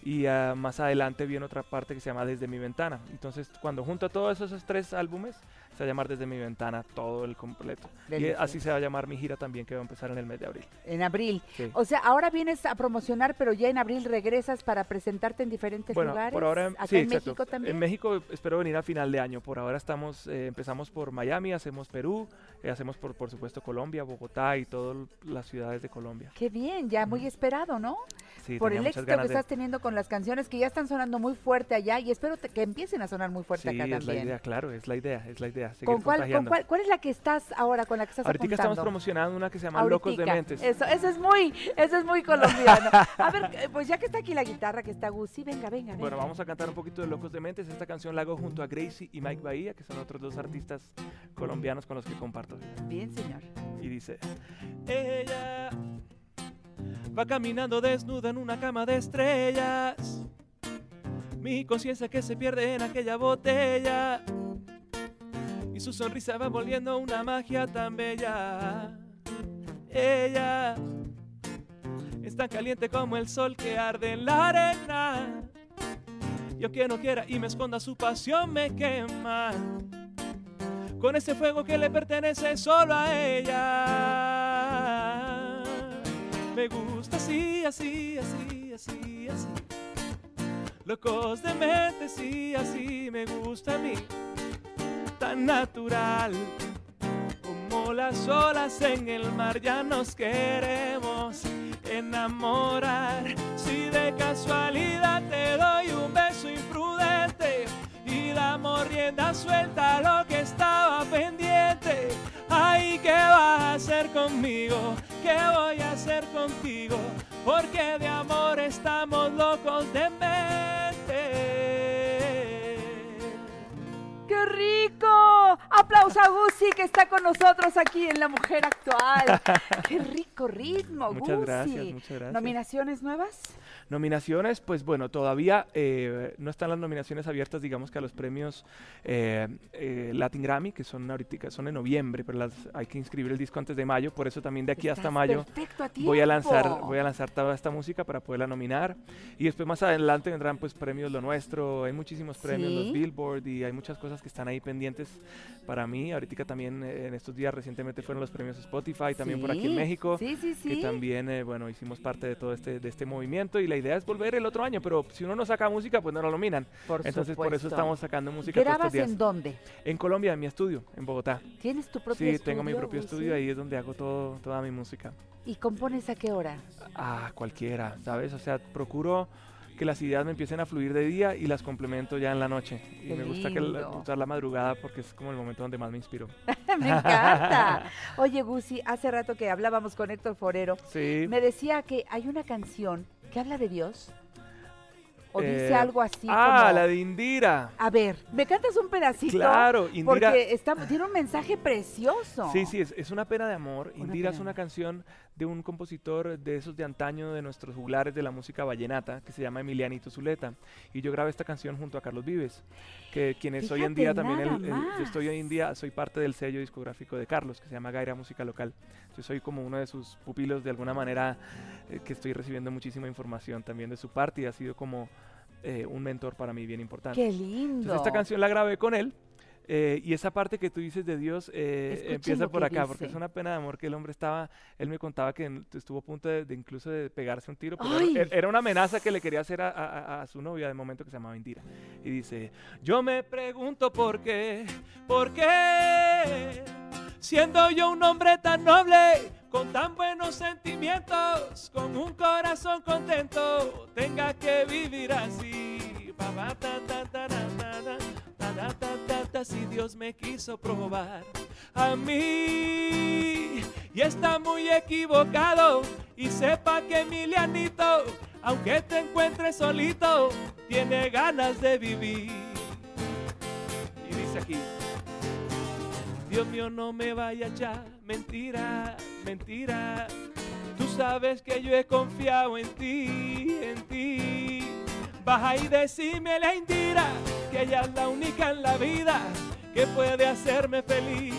[SPEAKER 9] Y ah, más adelante viene otra parte que se llama Desde mi ventana. Entonces, cuando junto todos esos tres álbumes, se va a llamar Desde mi ventana todo el completo. Y así se va a llamar mi gira también, que va a empezar en el mes de abril.
[SPEAKER 2] En abril.
[SPEAKER 9] Sí.
[SPEAKER 2] O sea, ahora vienes a promocionar, pero ya en abril regresas para presentarte en diferentes
[SPEAKER 9] Bueno,
[SPEAKER 2] lugares.
[SPEAKER 9] por ahora,
[SPEAKER 2] Acá
[SPEAKER 9] sí,
[SPEAKER 2] en
[SPEAKER 9] exacto.
[SPEAKER 2] México también.
[SPEAKER 9] En México espero venir a final de año. Por ahora estamos, eh, empezamos por Miami, hacemos Perú, eh, hacemos por, por supuesto Colombia, Bogotá y todas las ciudades de Colombia.
[SPEAKER 2] Qué bien, ya muy esperado, ¿no?
[SPEAKER 9] Sí,
[SPEAKER 2] por el éxito que
[SPEAKER 9] de-
[SPEAKER 2] estás teniendo con las canciones que ya están sonando muy fuerte allá y espero te- que empiecen a sonar muy fuerte
[SPEAKER 9] Sí,
[SPEAKER 2] acá
[SPEAKER 9] es la
[SPEAKER 2] también.
[SPEAKER 9] idea, claro, es la idea, es la idea. Seguir
[SPEAKER 2] ¿Con cuál, con
[SPEAKER 9] contagiando.
[SPEAKER 2] cuál, cuál es la que estás ahora, con la que estás
[SPEAKER 9] Ahorita estamos promocionando una que se llama Locos de. Mentes.
[SPEAKER 2] Eso, eso es muy, eso es muy colombiano. A ver, eh, pues ya que está aquí la guitarra, que está Gusi, venga, venga, venga.
[SPEAKER 9] Bueno, vamos a cantar un poquito de Locos de Mentes. Esta canción la hago junto a Gracie y Mike Bahía, que son otros dos artistas colombianos con los que comparto.
[SPEAKER 2] Bien, señor.
[SPEAKER 9] Y dice, ella va caminando desnuda en una cama de estrellas. Mi conciencia que se pierde en aquella botella. Y su sonrisa va volviendo una magia tan bella. Ella es tan caliente como el sol que arde en la arena. Yo que no quiera y me esconda su pasión me quema con ese fuego que le pertenece solo a ella. Me gusta así, así, así, así, así. Locos de mente, sí, así me gusta a mí. Tan natural como las olas en el mar, ya nos queremos enamorar. Si de casualidad te doy un beso imprudente y damos rienda suelta lo que estaba pendiente. Ay, ¿qué vas a hacer conmigo? ¿Qué voy a hacer contigo? Porque de amor estamos locos de mente.
[SPEAKER 2] ¡Qué rico! Aplauso a Gusi que está con nosotros aquí en La Mujer Actual. ¡Qué rico ritmo,
[SPEAKER 9] Muchas
[SPEAKER 2] Gusi!
[SPEAKER 9] gracias, muchas gracias.
[SPEAKER 2] ¿Nominaciones nuevas?
[SPEAKER 9] Nominaciones, pues bueno, todavía eh, no están las nominaciones abiertas, digamos que a los premios eh, eh, Latin Grammy, que son ahorita, son en noviembre, pero las, hay que inscribir el disco antes de mayo, por eso también de aquí hasta mayo
[SPEAKER 2] a
[SPEAKER 9] voy a lanzar, voy a lanzar toda esta música para poderla nominar y después más adelante vendrán pues premios Lo Nuestro, hay muchísimos premios,
[SPEAKER 2] Sí.
[SPEAKER 9] los Billboard y hay muchas cosas que están ahí pendientes para mí. Ahorita también eh, en estos días recientemente fueron los premios Spotify, también por aquí en
[SPEAKER 2] Sí,
[SPEAKER 9] México
[SPEAKER 2] Sí, sí, sí.
[SPEAKER 9] que también, eh, bueno, hicimos parte de todo este, de este movimiento y la idea es volver el otro año, pero si uno no saca música, pues no lo nominan.
[SPEAKER 2] Por
[SPEAKER 9] Entonces, por eso
[SPEAKER 2] supuesto.
[SPEAKER 9] estamos sacando música todos estos
[SPEAKER 2] ¿Grabas
[SPEAKER 9] días.
[SPEAKER 2] en dónde?
[SPEAKER 9] En Colombia, en mi estudio, en Bogotá.
[SPEAKER 2] ¿Tienes tu propio
[SPEAKER 9] Sí,
[SPEAKER 2] estudio?
[SPEAKER 9] tengo mi propio estudio, ahí es donde hago todo, toda mi música.
[SPEAKER 2] ¿Y compones a qué hora?
[SPEAKER 9] Ah, cualquiera, ¿sabes? O sea, procuro que las ideas me empiecen a fluir de día y las complemento ya en la noche. Y
[SPEAKER 2] Qué
[SPEAKER 9] me gusta que la- usar la madrugada porque es como el momento donde más me inspiro.
[SPEAKER 2] Me encanta. Oye, Gusi, hace rato que hablábamos con Héctor Forero,
[SPEAKER 9] Sí.
[SPEAKER 2] me decía que hay una canción que habla de Dios. O dice
[SPEAKER 9] Eh,
[SPEAKER 2] algo así
[SPEAKER 9] Ah,
[SPEAKER 2] como...
[SPEAKER 9] la de Indira.
[SPEAKER 2] A ver, ¿me cantas un pedacito?
[SPEAKER 9] Claro, Indira.
[SPEAKER 2] Porque está, tiene un mensaje precioso.
[SPEAKER 9] Sí, sí, es, es una pena de amor.
[SPEAKER 2] Una
[SPEAKER 9] Indira
[SPEAKER 2] pena
[SPEAKER 9] es una canción de un compositor de esos de antaño, de nuestros juglares de la música vallenata, que se llama Emilianito Zuleta. Y yo grabé esta canción junto a Carlos Vives, que quienes hoy en
[SPEAKER 2] Fíjate
[SPEAKER 9] día también,
[SPEAKER 2] nada
[SPEAKER 9] el- el- yo estoy hoy en día, soy parte del sello discográfico de Carlos, que se llama Gaira Música Local. Yo soy como uno de sus pupilos de alguna manera, eh, que estoy recibiendo muchísima información también de su parte y ha sido como eh, un mentor para mí bien importante.
[SPEAKER 2] Qué lindo.
[SPEAKER 9] Entonces esta canción la grabé con él. Eh, y esa parte que tú dices de Dios eh, empieza por acá, porque es una pena de amor que el hombre estaba, él me contaba que estuvo a punto de, de incluso de pegarse un tiro, pero era, era una amenaza que le quería hacer a, a- a- a su novia de momento que se llamaba Indira. Y dice, yo me pregunto por qué, por qué, siendo yo un hombre tan noble, con tan buenos sentimientos, con un corazón contento, tenga que vivir así. Pa, pa, ta, ta, ta, Si Dios me quiso probar a mí y está muy equivocado y sepa que Emilianito, aunque te encuentres solito, tiene ganas de vivir. Y dice aquí, Dios mío, no me vaya ya, mentira, mentira. Tú sabes que yo he confiado en ti, en ti. Baja y decime la Indira que ella es la única en la vida que puede hacerme feliz.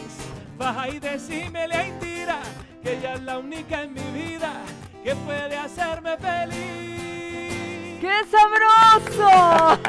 [SPEAKER 9] Baja y decime la Indira que ella es la única en mi vida que puede hacerme feliz.
[SPEAKER 2] ¡Qué sabroso!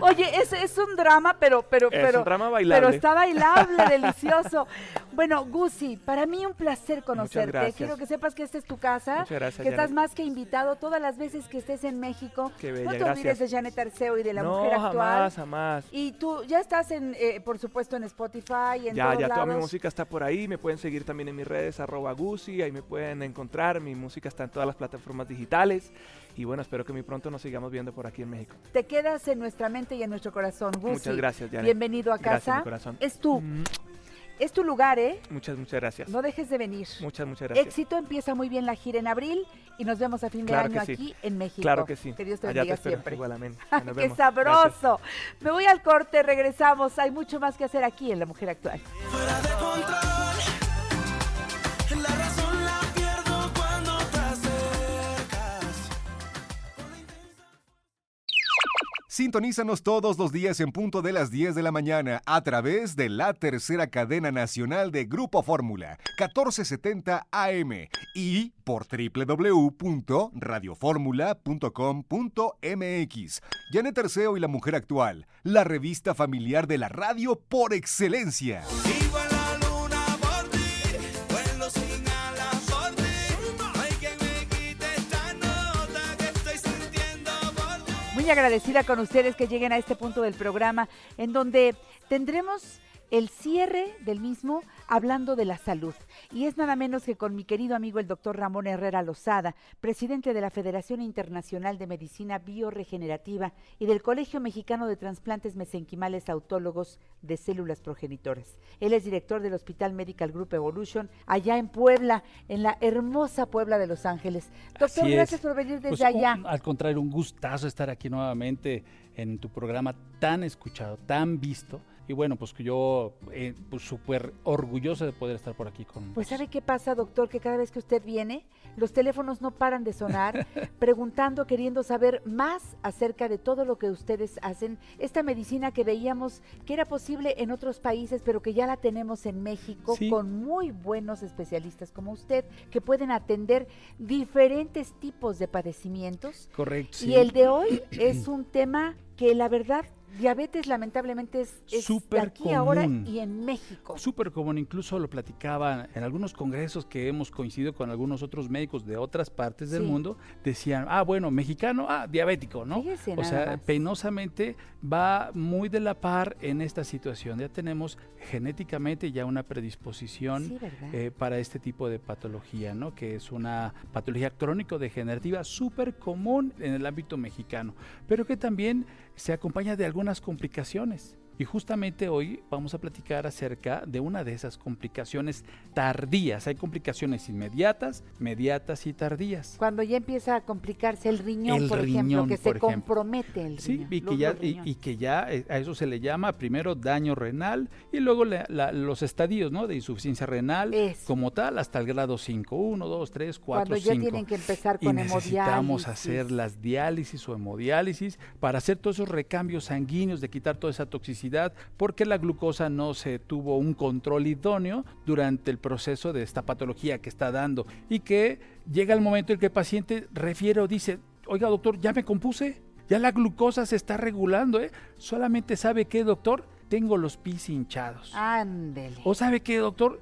[SPEAKER 2] Oye, es, es un drama, pero, pero,
[SPEAKER 9] Es
[SPEAKER 2] pero,
[SPEAKER 9] un drama
[SPEAKER 2] pero
[SPEAKER 9] bailable.
[SPEAKER 2] está bailable, delicioso. Bueno, Gusi, para mí un placer conocerte. Quiero que sepas que esta es tu casa,
[SPEAKER 9] Muchas gracias,
[SPEAKER 2] que estás
[SPEAKER 9] Janet.
[SPEAKER 2] más que invitado todas las veces que estés en México.
[SPEAKER 9] Qué bella,
[SPEAKER 2] no te
[SPEAKER 9] gracias.
[SPEAKER 2] olvides de Janet Arceo y de la
[SPEAKER 9] no,
[SPEAKER 2] mujer actual.
[SPEAKER 9] jamás, jamás.
[SPEAKER 2] Y tú ya estás en, eh, por supuesto, en Spotify, en
[SPEAKER 9] Ya,
[SPEAKER 2] todos
[SPEAKER 9] ya toda mi música está por ahí. Me pueden seguir también en mis redes, arroba Gucci. Ahí me pueden encontrar. Mi música está en todas las plataformas digitales. Y bueno, espero que muy pronto nos sigamos viendo por aquí en México.
[SPEAKER 2] Te quedas en nuestra mente y en nuestro corazón, Gusi.
[SPEAKER 9] Muchas gracias, Janet.
[SPEAKER 2] Bienvenido a
[SPEAKER 9] Gracias,
[SPEAKER 2] casa.
[SPEAKER 9] mi corazón.
[SPEAKER 2] Es tu,
[SPEAKER 9] Mm,
[SPEAKER 2] es tu lugar, ¿eh?
[SPEAKER 9] Muchas, muchas gracias.
[SPEAKER 2] No dejes de venir.
[SPEAKER 9] Muchas, muchas gracias.
[SPEAKER 2] Éxito, empieza muy bien la gira en abril y nos vemos a fin de
[SPEAKER 9] Claro
[SPEAKER 2] año
[SPEAKER 9] sí.
[SPEAKER 2] aquí en México.
[SPEAKER 9] Claro que sí.
[SPEAKER 2] Que Dios te
[SPEAKER 9] Allá
[SPEAKER 2] bendiga
[SPEAKER 9] espero,
[SPEAKER 2] siempre. Ay,
[SPEAKER 9] Nos
[SPEAKER 2] ¡Qué
[SPEAKER 9] vemos. Gracias.
[SPEAKER 2] sabroso! Me voy al corte, regresamos. Hay mucho más que hacer aquí en La Mujer Actual.
[SPEAKER 7] Fuera de control.
[SPEAKER 6] Sintonízanos todos los días en punto de las 10 de la mañana a través de la tercera cadena nacional de Grupo Fórmula, 1470 AM y por www.radioformula.com.mx. Janet Arceo y la Mujer Actual, la revista familiar de la radio por excelencia.
[SPEAKER 2] Muy agradecida con ustedes que lleguen a este punto del programa en donde tendremos el cierre del mismo hablando de la salud. Y es nada menos que con mi querido amigo el doctor Ramón Herrera Lozada, presidente de la Federación Internacional de Medicina Bioregenerativa y del Colegio Mexicano de Transplantes Mesenquimales Autólogos de Células Progenitoras. Él es director del Hospital Medical Group Evolution allá en Puebla, en la hermosa Puebla de Los Ángeles. Doctor, gracias por venir desde
[SPEAKER 10] Pues,
[SPEAKER 2] allá.
[SPEAKER 10] un- al contrario, un gustazo estar aquí nuevamente en tu programa tan escuchado, tan visto. Y bueno, pues que yo eh, pues, súper orgulloso de poder estar por aquí con
[SPEAKER 2] Pues ¿sabe qué pasa, doctor? Que cada vez que usted viene, los teléfonos no paran de sonar, preguntando, queriendo saber más acerca de todo lo que ustedes hacen. Esta medicina que veíamos que era posible en otros países, pero que ya la tenemos en México
[SPEAKER 10] Sí.
[SPEAKER 2] con muy buenos especialistas como usted, que pueden atender diferentes tipos de padecimientos.
[SPEAKER 10] Correcto.
[SPEAKER 2] Y
[SPEAKER 10] sí.
[SPEAKER 2] el de hoy es un tema que la verdad, diabetes lamentablemente es, es
[SPEAKER 10] Súper
[SPEAKER 2] aquí ahora
[SPEAKER 10] común.
[SPEAKER 2] y en México.
[SPEAKER 10] Súper común, incluso lo platicaba en algunos congresos que hemos coincidido con algunos otros médicos de otras partes del
[SPEAKER 2] Sí.
[SPEAKER 10] mundo, decían, ah, bueno, mexicano, ah, diabético, ¿no?
[SPEAKER 2] Fíjese
[SPEAKER 10] o sea,
[SPEAKER 2] más.
[SPEAKER 10] penosamente va muy de la par en esta situación. Ya tenemos genéticamente ya una predisposición eh, para este tipo de patología, ¿no? Que es una patología crónico-degenerativa súper común en el ámbito mexicano, pero que también se acompaña de algunas complicaciones. Y justamente hoy vamos a platicar acerca de una de esas complicaciones tardías. Hay complicaciones inmediatas, mediatas y tardías.
[SPEAKER 2] Cuando ya empieza a complicarse el riñón,
[SPEAKER 10] El
[SPEAKER 2] por ejemplo,
[SPEAKER 10] riñón,
[SPEAKER 2] que se
[SPEAKER 10] ejemplo.
[SPEAKER 2] compromete el
[SPEAKER 10] Sí,
[SPEAKER 2] riñón.
[SPEAKER 10] y que, ya, y, y que ya a eso se le llama primero daño renal y luego la- la- los estadios ¿no? de insuficiencia renal
[SPEAKER 2] Eso.
[SPEAKER 10] como tal hasta el grado 5, 1, 2, 3, 4,
[SPEAKER 2] Cuando ya
[SPEAKER 10] 5.
[SPEAKER 2] tienen que empezar
[SPEAKER 10] y
[SPEAKER 2] con
[SPEAKER 10] necesitamos
[SPEAKER 2] hemodiálisis.
[SPEAKER 10] hacer las diálisis o hemodiálisis para hacer todos esos recambios sanguíneos, de quitar toda esa toxicidad, porque la glucosa no se tuvo un control idóneo durante el proceso de esta patología que está dando y que llega el momento en que el paciente refiere o dice, oiga doctor, ya me compuse, ya la glucosa se está regulando, ¿eh? Solamente sabe qué doctor, tengo los pies hinchados.
[SPEAKER 2] Ándele.
[SPEAKER 10] ¿O sabe qué, doctor?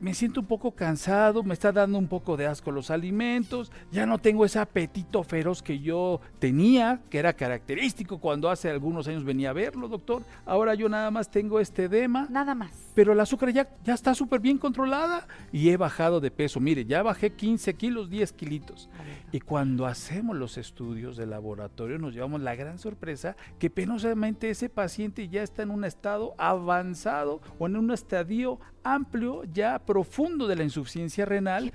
[SPEAKER 10] Me siento un poco cansado, me está dando un poco de asco los alimentos, ya no tengo ese apetito feroz que yo tenía, que era característico cuando hace algunos años venía a verlo, doctor. Ahora yo nada más tengo este edema.
[SPEAKER 2] Nada más.
[SPEAKER 10] Pero el azúcar ya, ya está súper bien controlada y he bajado de peso. Mire, ya bajé 15 kilos, 10 kilitos. Y cuando hacemos los estudios de laboratorio nos llevamos la gran sorpresa que penosamente ese paciente ya está en un estado avanzado o en un estadio amplio, ya profundo de la insuficiencia renal,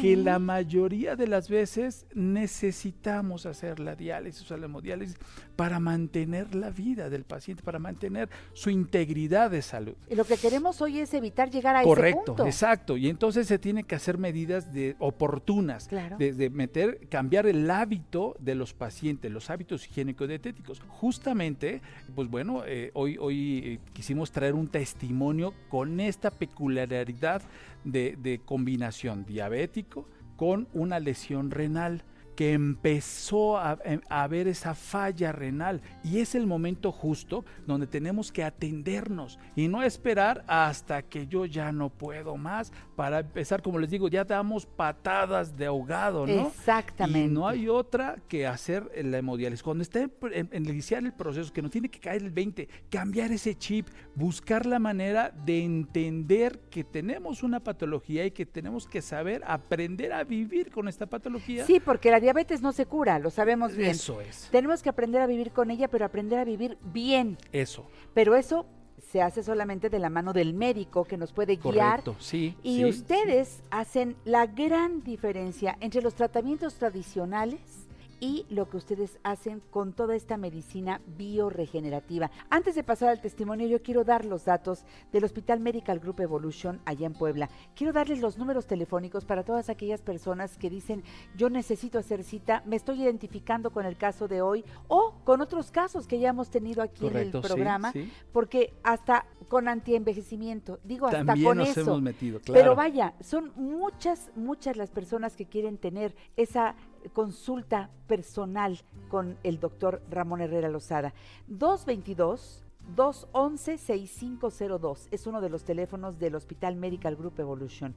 [SPEAKER 10] que la mayoría de las veces necesitamos hacer la diálisis o la hemodiálisis para mantener la vida del paciente, para mantener su integridad de salud.
[SPEAKER 2] Y Lo que queremos hoy es evitar llegar a ese
[SPEAKER 10] Correcto,
[SPEAKER 2] punto.
[SPEAKER 10] exacto. Y entonces se tiene que hacer medidas de oportunas,
[SPEAKER 2] Claro.
[SPEAKER 10] de, de meter, cambiar el hábito de los pacientes, los hábitos higiénico-dietéticos. Justamente, pues bueno, eh, hoy, hoy eh, quisimos traer un testimonio con esta peculiaridad de, de combinación diabético con una lesión renal que empezó a, em, a ver esa falla renal y es el momento justo donde tenemos que atendernos y no esperar hasta que yo ya no puedo más para empezar, como les digo, ya damos patadas de ahogado, ¿no?
[SPEAKER 2] Exactamente.
[SPEAKER 10] Y no hay otra que hacer la hemodiálisis. Cuando está en, en- en iniciar el proceso, que nos tiene que caer el 20, cambiar ese chip, buscar la manera de entender que tenemos una patología y que tenemos que saber aprender a vivir con esta patología.
[SPEAKER 2] Sí, porque la diabetes no se cura, lo sabemos bien.
[SPEAKER 10] Eso es.
[SPEAKER 2] Tenemos que aprender a vivir con ella, pero aprender a vivir bien.
[SPEAKER 10] Eso.
[SPEAKER 2] Pero eso se hace solamente de la mano del médico que nos puede guiar.
[SPEAKER 10] Correcto, sí.
[SPEAKER 2] Y
[SPEAKER 10] sí,
[SPEAKER 2] ustedes hacen la gran diferencia entre los tratamientos tradicionales y lo que ustedes hacen con toda esta medicina bioregenerativa. Antes de pasar al testimonio, yo quiero dar los datos del Hospital Medical Group Evolution allá en Puebla. Quiero darles los números telefónicos para todas aquellas personas que dicen, yo necesito hacer cita, me estoy identificando con el caso de hoy o con otros casos que ya hemos tenido aquí
[SPEAKER 10] Correcto,
[SPEAKER 2] en el programa,
[SPEAKER 10] sí.
[SPEAKER 2] porque hasta con antienvejecimiento, digo, hasta
[SPEAKER 10] También
[SPEAKER 2] con
[SPEAKER 10] nos
[SPEAKER 2] eso.
[SPEAKER 10] hemos metido,
[SPEAKER 2] Pero vaya, son muchas, muchas las personas que quieren tener esa consulta personal con el doctor Ramón Herrera Lozada. 222 211-6502 es uno de los teléfonos del Hospital Medical Group Evolution.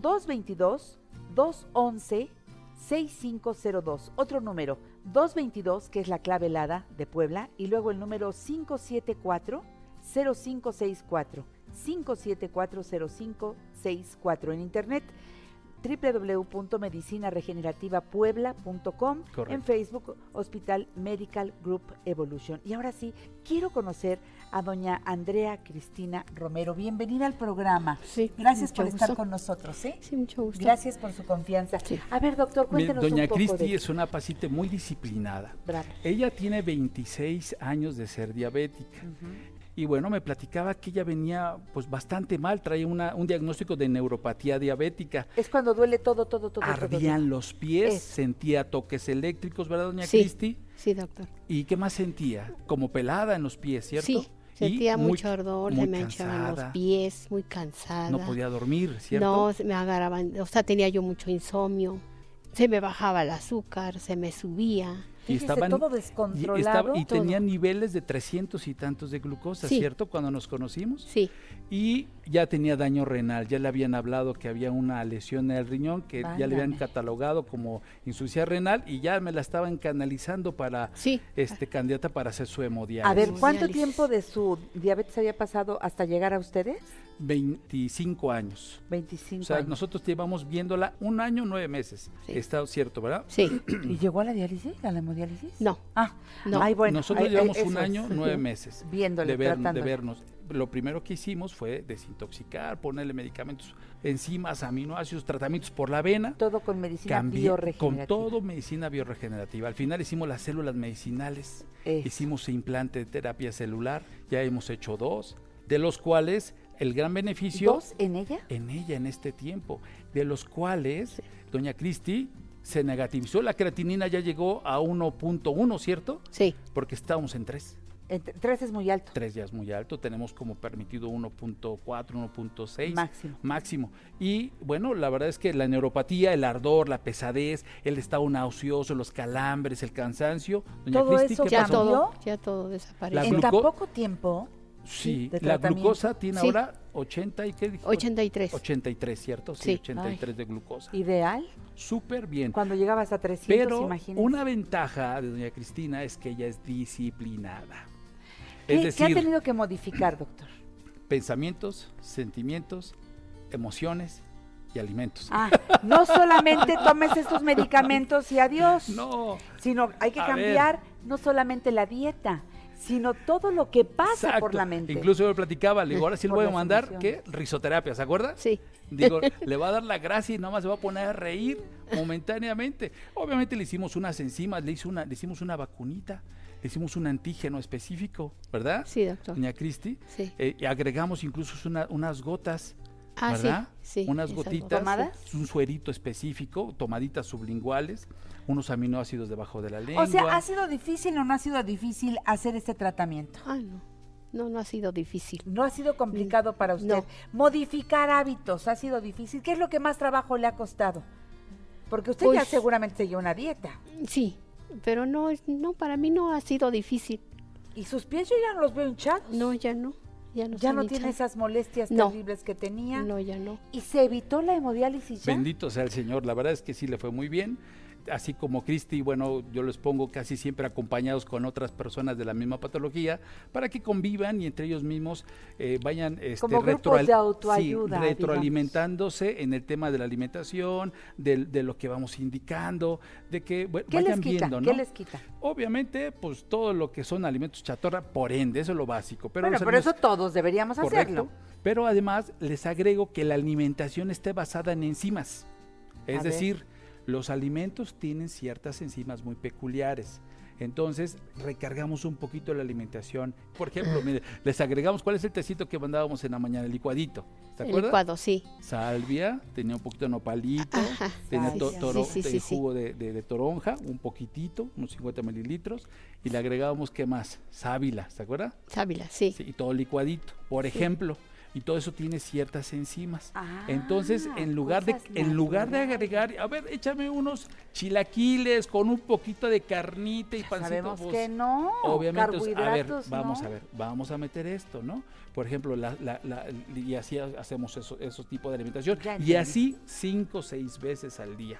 [SPEAKER 2] 222-211-6502. Otro número, 222, que es la clave helada de Puebla, y luego el número 574-0564. 574-0564 en internet www.medicinaregenerativapuebla.com en. Facebook Hospital Medical Group Evolution. Y ahora sí, quiero conocer a doña Andrea Cristina Romero. Bienvenida al programa.
[SPEAKER 11] Sí,
[SPEAKER 2] Gracias por estar con nosotros. ¿eh?
[SPEAKER 11] Sí, mucho gusto.
[SPEAKER 2] Gracias por su confianza. A ver, doctor, cuéntenos
[SPEAKER 10] Doña
[SPEAKER 2] un poco
[SPEAKER 10] Cristi
[SPEAKER 2] de...
[SPEAKER 10] es una paciente muy disciplinada.
[SPEAKER 2] Bravo.
[SPEAKER 10] Ella tiene 26 años de ser diabética. Y bueno, me platicaba que ella venía pues bastante mal, traía una- un diagnóstico de neuropatía diabética.
[SPEAKER 2] Es cuando duele todo, todo, todo.
[SPEAKER 10] Ardían
[SPEAKER 2] todo.
[SPEAKER 10] los pies, sentía toques eléctricos, ¿verdad, doña
[SPEAKER 11] Sí,
[SPEAKER 10] Cristi?
[SPEAKER 11] Sí, doctor.
[SPEAKER 10] ¿Y qué más sentía? Como pelada en los pies, ¿cierto?
[SPEAKER 11] Sí,
[SPEAKER 10] Y
[SPEAKER 11] sentía
[SPEAKER 10] muy-
[SPEAKER 11] mucho ardor,
[SPEAKER 10] muy
[SPEAKER 11] se me hinchaban los
[SPEAKER 10] cansada.
[SPEAKER 11] pies, muy cansada.
[SPEAKER 10] No podía dormir, ¿cierto?
[SPEAKER 11] No, se me agarraban, o sea, tenía yo mucho insomnio. Se me bajaba el azúcar, se me subía.
[SPEAKER 10] Y estaban
[SPEAKER 2] todo
[SPEAKER 10] y,
[SPEAKER 2] descontrolado.
[SPEAKER 10] estaba- y
[SPEAKER 11] Todo.
[SPEAKER 10] tenía niveles de 300 y tantos de glucosa,
[SPEAKER 11] Sí.
[SPEAKER 10] ¿cierto? Cuando nos conocimos.
[SPEAKER 11] Sí.
[SPEAKER 10] Y ya tenía daño renal, ya le habían hablado que había una lesión en el riñón, que ya le habían catalogado como insuficiencia renal y ya me la estaban canalizando para
[SPEAKER 11] Sí.
[SPEAKER 10] este candidata para hacer su hemodiálisis.
[SPEAKER 2] A ver, ¿cuánto tiempo de su diabetes había pasado hasta llegar a ustedes?
[SPEAKER 10] 25 años.
[SPEAKER 2] 25
[SPEAKER 10] O sea,
[SPEAKER 2] años.
[SPEAKER 10] nosotros llevamos viéndola un año, nueve meses.
[SPEAKER 11] Sí.
[SPEAKER 10] Está cierto, ¿verdad?
[SPEAKER 11] Sí.
[SPEAKER 2] ¿Y llegó a la diálisis, a la hemodiálisis?
[SPEAKER 11] No.
[SPEAKER 2] Ah,
[SPEAKER 11] No.
[SPEAKER 2] Ay, bueno,
[SPEAKER 10] Nosotros
[SPEAKER 2] ay, ay,
[SPEAKER 10] llevamos un
[SPEAKER 2] eso
[SPEAKER 10] año,
[SPEAKER 2] es.
[SPEAKER 10] nueve meses
[SPEAKER 2] Viéndole,
[SPEAKER 10] de, ver- de vernos. Lo primero que hicimos fue desintoxicar, ponerle medicamentos, enzimas, aminoácidos, tratamientos por la vena.
[SPEAKER 2] Todo con medicina
[SPEAKER 10] Cambié-
[SPEAKER 2] bioregenerativa.
[SPEAKER 10] con todo medicina bioregenerativa. Al final hicimos las células medicinales, hicimos implante de terapia celular, ya hemos hecho dos, de los cuales el gran beneficio
[SPEAKER 2] ¿Dos en ella?
[SPEAKER 10] en ella en este tiempo, de los cuales doña Cristi se negativizó, la creatinina ya llegó a 1.1, ¿cierto?
[SPEAKER 11] Sí.
[SPEAKER 10] Porque estábamos en 3.
[SPEAKER 2] Entre- tres es muy alto.
[SPEAKER 10] 3 ya es muy alto, tenemos como permitido 1.4, 1.6
[SPEAKER 2] Máximo.
[SPEAKER 10] máximo. Y bueno, la verdad es que la neuropatía, el ardor, la pesadez, el estado nauseoso, los calambres, el cansancio, doña
[SPEAKER 2] Todo
[SPEAKER 10] Cristi,
[SPEAKER 2] eso
[SPEAKER 10] ¿qué
[SPEAKER 11] Ya
[SPEAKER 10] pasó?
[SPEAKER 11] todo, ya todo desapareció.
[SPEAKER 10] La
[SPEAKER 2] en tan poco tiempo.
[SPEAKER 10] Sí,
[SPEAKER 2] de
[SPEAKER 10] la glucosa tiene
[SPEAKER 11] Sí.
[SPEAKER 10] ahora 80 y qué dijo?
[SPEAKER 11] 83.
[SPEAKER 10] 83, ¿cierto? Sí,
[SPEAKER 11] Sí.
[SPEAKER 10] 83 de glucosa.
[SPEAKER 2] Ideal.
[SPEAKER 10] Súper bien.
[SPEAKER 2] Cuando llegabas a 300,
[SPEAKER 10] Pero
[SPEAKER 2] imagínense.
[SPEAKER 10] una ventaja de doña Cristina es que ella es disciplinada.
[SPEAKER 2] ¿Qué,
[SPEAKER 10] Es
[SPEAKER 2] qué ha tenido que modificar, doctor?
[SPEAKER 10] pensamientos, sentimientos, emociones y alimentos.
[SPEAKER 2] Ah, no solamente tomes estos medicamentos y adiós.
[SPEAKER 10] No.
[SPEAKER 2] Sino hay que cambiar no solamente la dieta, sino todo lo que pasa por la mente.
[SPEAKER 10] Incluso yo platicaba, le digo, ahora sí le voy a mandar, ¿qué? Risoterapia, ¿se acuerda?
[SPEAKER 11] Sí.
[SPEAKER 10] Digo, le va a dar la gracia y nada más se va a poner a reír momentáneamente. Obviamente le hicimos unas enzimas, le, hizo una, le hicimos una vacunita, le hicimos un antígeno específico, ¿verdad?
[SPEAKER 11] Sí, doctor.
[SPEAKER 10] Doña Cristi.
[SPEAKER 11] Sí.
[SPEAKER 10] Eh, y agregamos incluso una- unas gotas,
[SPEAKER 11] Ah, sí,
[SPEAKER 10] ¿verdad?
[SPEAKER 11] sí,
[SPEAKER 10] unas gotitas, un suerito específico, tomaditas sublinguales, unos aminoácidos debajo de la lengua.
[SPEAKER 2] O sea, ¿ha sido difícil o no ha sido difícil hacer este tratamiento?
[SPEAKER 11] Ah, no. No, no ha sido difícil.
[SPEAKER 2] No ha sido complicado para usted.
[SPEAKER 11] No.
[SPEAKER 2] Modificar hábitos ha sido difícil. ¿Qué es lo que más trabajo le ha costado? Porque usted ya
[SPEAKER 11] Pues-
[SPEAKER 2] seguramente seguía una dieta.
[SPEAKER 11] Sí, pero no, no, para mí no ha sido difícil.
[SPEAKER 2] ¿Y sus pies yo ya no los veo hinchados?
[SPEAKER 11] No, ya no. Ya no,
[SPEAKER 2] Ya
[SPEAKER 11] están
[SPEAKER 2] no tiene esas molestias
[SPEAKER 11] No.
[SPEAKER 2] terribles que tenía.
[SPEAKER 11] No, ya no.
[SPEAKER 2] ¿Y se evitó la hemodiálisis ya?
[SPEAKER 10] Bendito sea el Señor, la verdad es que sí le fue muy bien. Así como Cristi, bueno, yo los pongo casi siempre acompañados con otras personas de la misma patología para que convivan y entre ellos mismos eh, vayan este,
[SPEAKER 2] Como grupos
[SPEAKER 10] retroal-
[SPEAKER 2] de autoayuda,
[SPEAKER 10] sí, retroalimentándose en el tema de la alimentación, del- de, lo que vamos indicando, de que bueno,
[SPEAKER 2] ¿Qué les
[SPEAKER 10] vayan
[SPEAKER 2] quita?
[SPEAKER 10] viendo, ¿no?
[SPEAKER 2] ¿Qué les quita?
[SPEAKER 10] Obviamente, pues todo lo que son alimentos chatorra, por ende, eso es lo básico. Pero
[SPEAKER 2] bueno, por eso todos deberíamos
[SPEAKER 10] Correcto.
[SPEAKER 2] hacerlo.
[SPEAKER 10] Pero además les agrego que la alimentación esté basada en enzimas. Es
[SPEAKER 2] A ver.
[SPEAKER 10] Los alimentos tienen ciertas enzimas muy peculiares. Entonces, recargamos un poquito la alimentación. Por ejemplo, mire, les agregamos, ¿cuál es el tecito que mandábamos en la mañana? El licuadito. ¿Te
[SPEAKER 11] El
[SPEAKER 10] acuerdas?
[SPEAKER 11] licuado, sí.
[SPEAKER 10] Salvia, tenía un poquito de nopalito,
[SPEAKER 11] Ajá,
[SPEAKER 10] tenía to- toro-
[SPEAKER 11] Sí,
[SPEAKER 10] jugo de, de- de toronja, un poquitito, unos 50 mililitros, y le agregábamos, ¿qué más? Sábila, ¿se acuerda?
[SPEAKER 11] Sábila, sí.
[SPEAKER 10] Sí, y todo licuadito, por ejemplo. Y todo eso tiene ciertas enzimas.
[SPEAKER 2] Ah,
[SPEAKER 10] Entonces, en lugar de en lugar de agregar, a ver, échame unos chilaquiles con un poquito de carnita y pancito.
[SPEAKER 2] Sabemos
[SPEAKER 10] pues,
[SPEAKER 2] que no.
[SPEAKER 10] Obviamente, a ver, vamos a ver, vamos a meter esto, ¿no? Por ejemplo, la, la- la- y así ha- hacemos eso- esos tipos de alimentación.
[SPEAKER 2] Ya
[SPEAKER 10] Y así cinco o seis veces al día,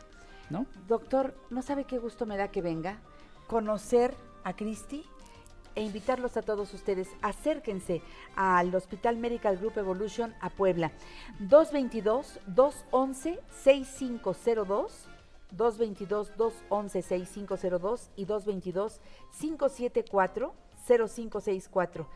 [SPEAKER 10] ¿no?
[SPEAKER 2] Doctor, ¿no sabe qué gusto me da que venga? Conocer a Cristi e invitarlos a todos ustedes. Acérquense al Hospital Medical Group Evolution a Puebla. 222-211-6502. 222-211-6502 y 222-574-0564.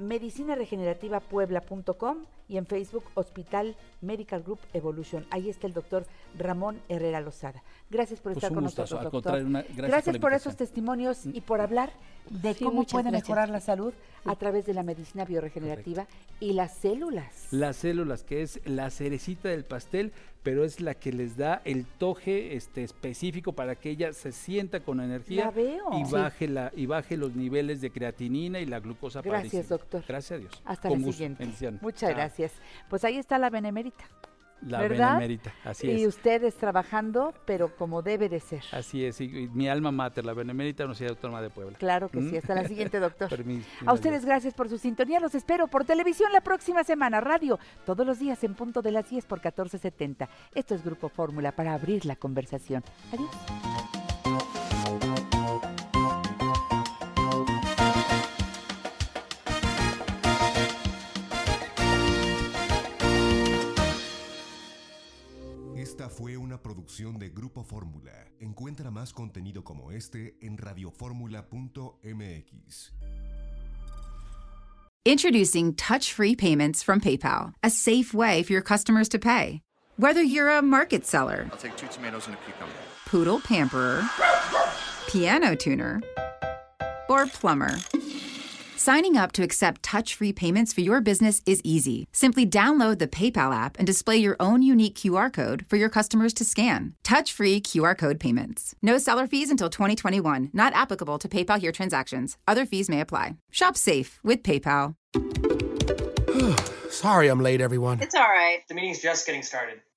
[SPEAKER 2] Medicinaregenerativapuebla.com y en Facebook Hospital Medical Group Evolution. Ahí está el doctor Ramón Herrera Lozada. Gracias por
[SPEAKER 10] Pues
[SPEAKER 2] estar
[SPEAKER 10] un
[SPEAKER 2] con
[SPEAKER 10] gustazo,
[SPEAKER 2] nosotros,
[SPEAKER 10] al
[SPEAKER 2] doctor.
[SPEAKER 10] contrario, una- gracias por
[SPEAKER 2] gracias
[SPEAKER 10] la
[SPEAKER 2] por, esos testimonios y por hablar de
[SPEAKER 11] Sí,
[SPEAKER 2] cómo puede
[SPEAKER 11] gracias.
[SPEAKER 2] mejorar la salud a través de la medicina bioregenerativa y las células.
[SPEAKER 10] Las células, que es la cerecita del pastel, pero es la que les da el toque este, específico para que ella se sienta con energía y
[SPEAKER 2] Sí.
[SPEAKER 10] baje la y baje los niveles de creatinina y la glucosa.
[SPEAKER 2] Gracias, doctor.
[SPEAKER 10] Gracias a Dios.
[SPEAKER 2] Hasta
[SPEAKER 10] Con
[SPEAKER 2] la
[SPEAKER 10] gusto.
[SPEAKER 2] siguiente.
[SPEAKER 10] Bendiciones.
[SPEAKER 2] Muchas
[SPEAKER 10] Chao.
[SPEAKER 2] gracias. Pues ahí está la benemérita.
[SPEAKER 10] La
[SPEAKER 2] ¿verdad?
[SPEAKER 10] benemérita, así
[SPEAKER 2] y
[SPEAKER 10] es.
[SPEAKER 2] ustedes trabajando, pero como debe de ser.
[SPEAKER 10] Así es, y, y mi alma mater, la benemérita Universidad Autónoma de Puebla.
[SPEAKER 2] Claro que
[SPEAKER 10] ¿Mm?
[SPEAKER 2] sí. Hasta la siguiente, doctor.
[SPEAKER 10] Permis-
[SPEAKER 2] A ustedes gracias por su sintonía. Los espero por televisión la próxima semana. Radio todos los días en punto de las 10 por 1470. Esto es Grupo Fórmula para abrir la conversación. Adiós.
[SPEAKER 6] Fue una producción de Grupo Fórmula. Encuentra más contenido como este en radioformula.mx.
[SPEAKER 12] Introducing touch free payments from PayPal, a safe way for your customers to pay. Whether you're a market seller,
[SPEAKER 1] I'll take two tomatoes and a cucumber.
[SPEAKER 12] poodle pamperer, piano tuner, or plumber. Signing up to accept touch free payments for your business is easy. Simply download the PayPal app and display your own unique QR code for your customers to scan. Touch free QR code payments. No seller fees until 2021, not applicable to PayPal here transactions. Other fees may apply. Shop safe with PayPal.
[SPEAKER 13] Sorry I'm late, everyone.
[SPEAKER 14] It's all right. The meeting's just getting started.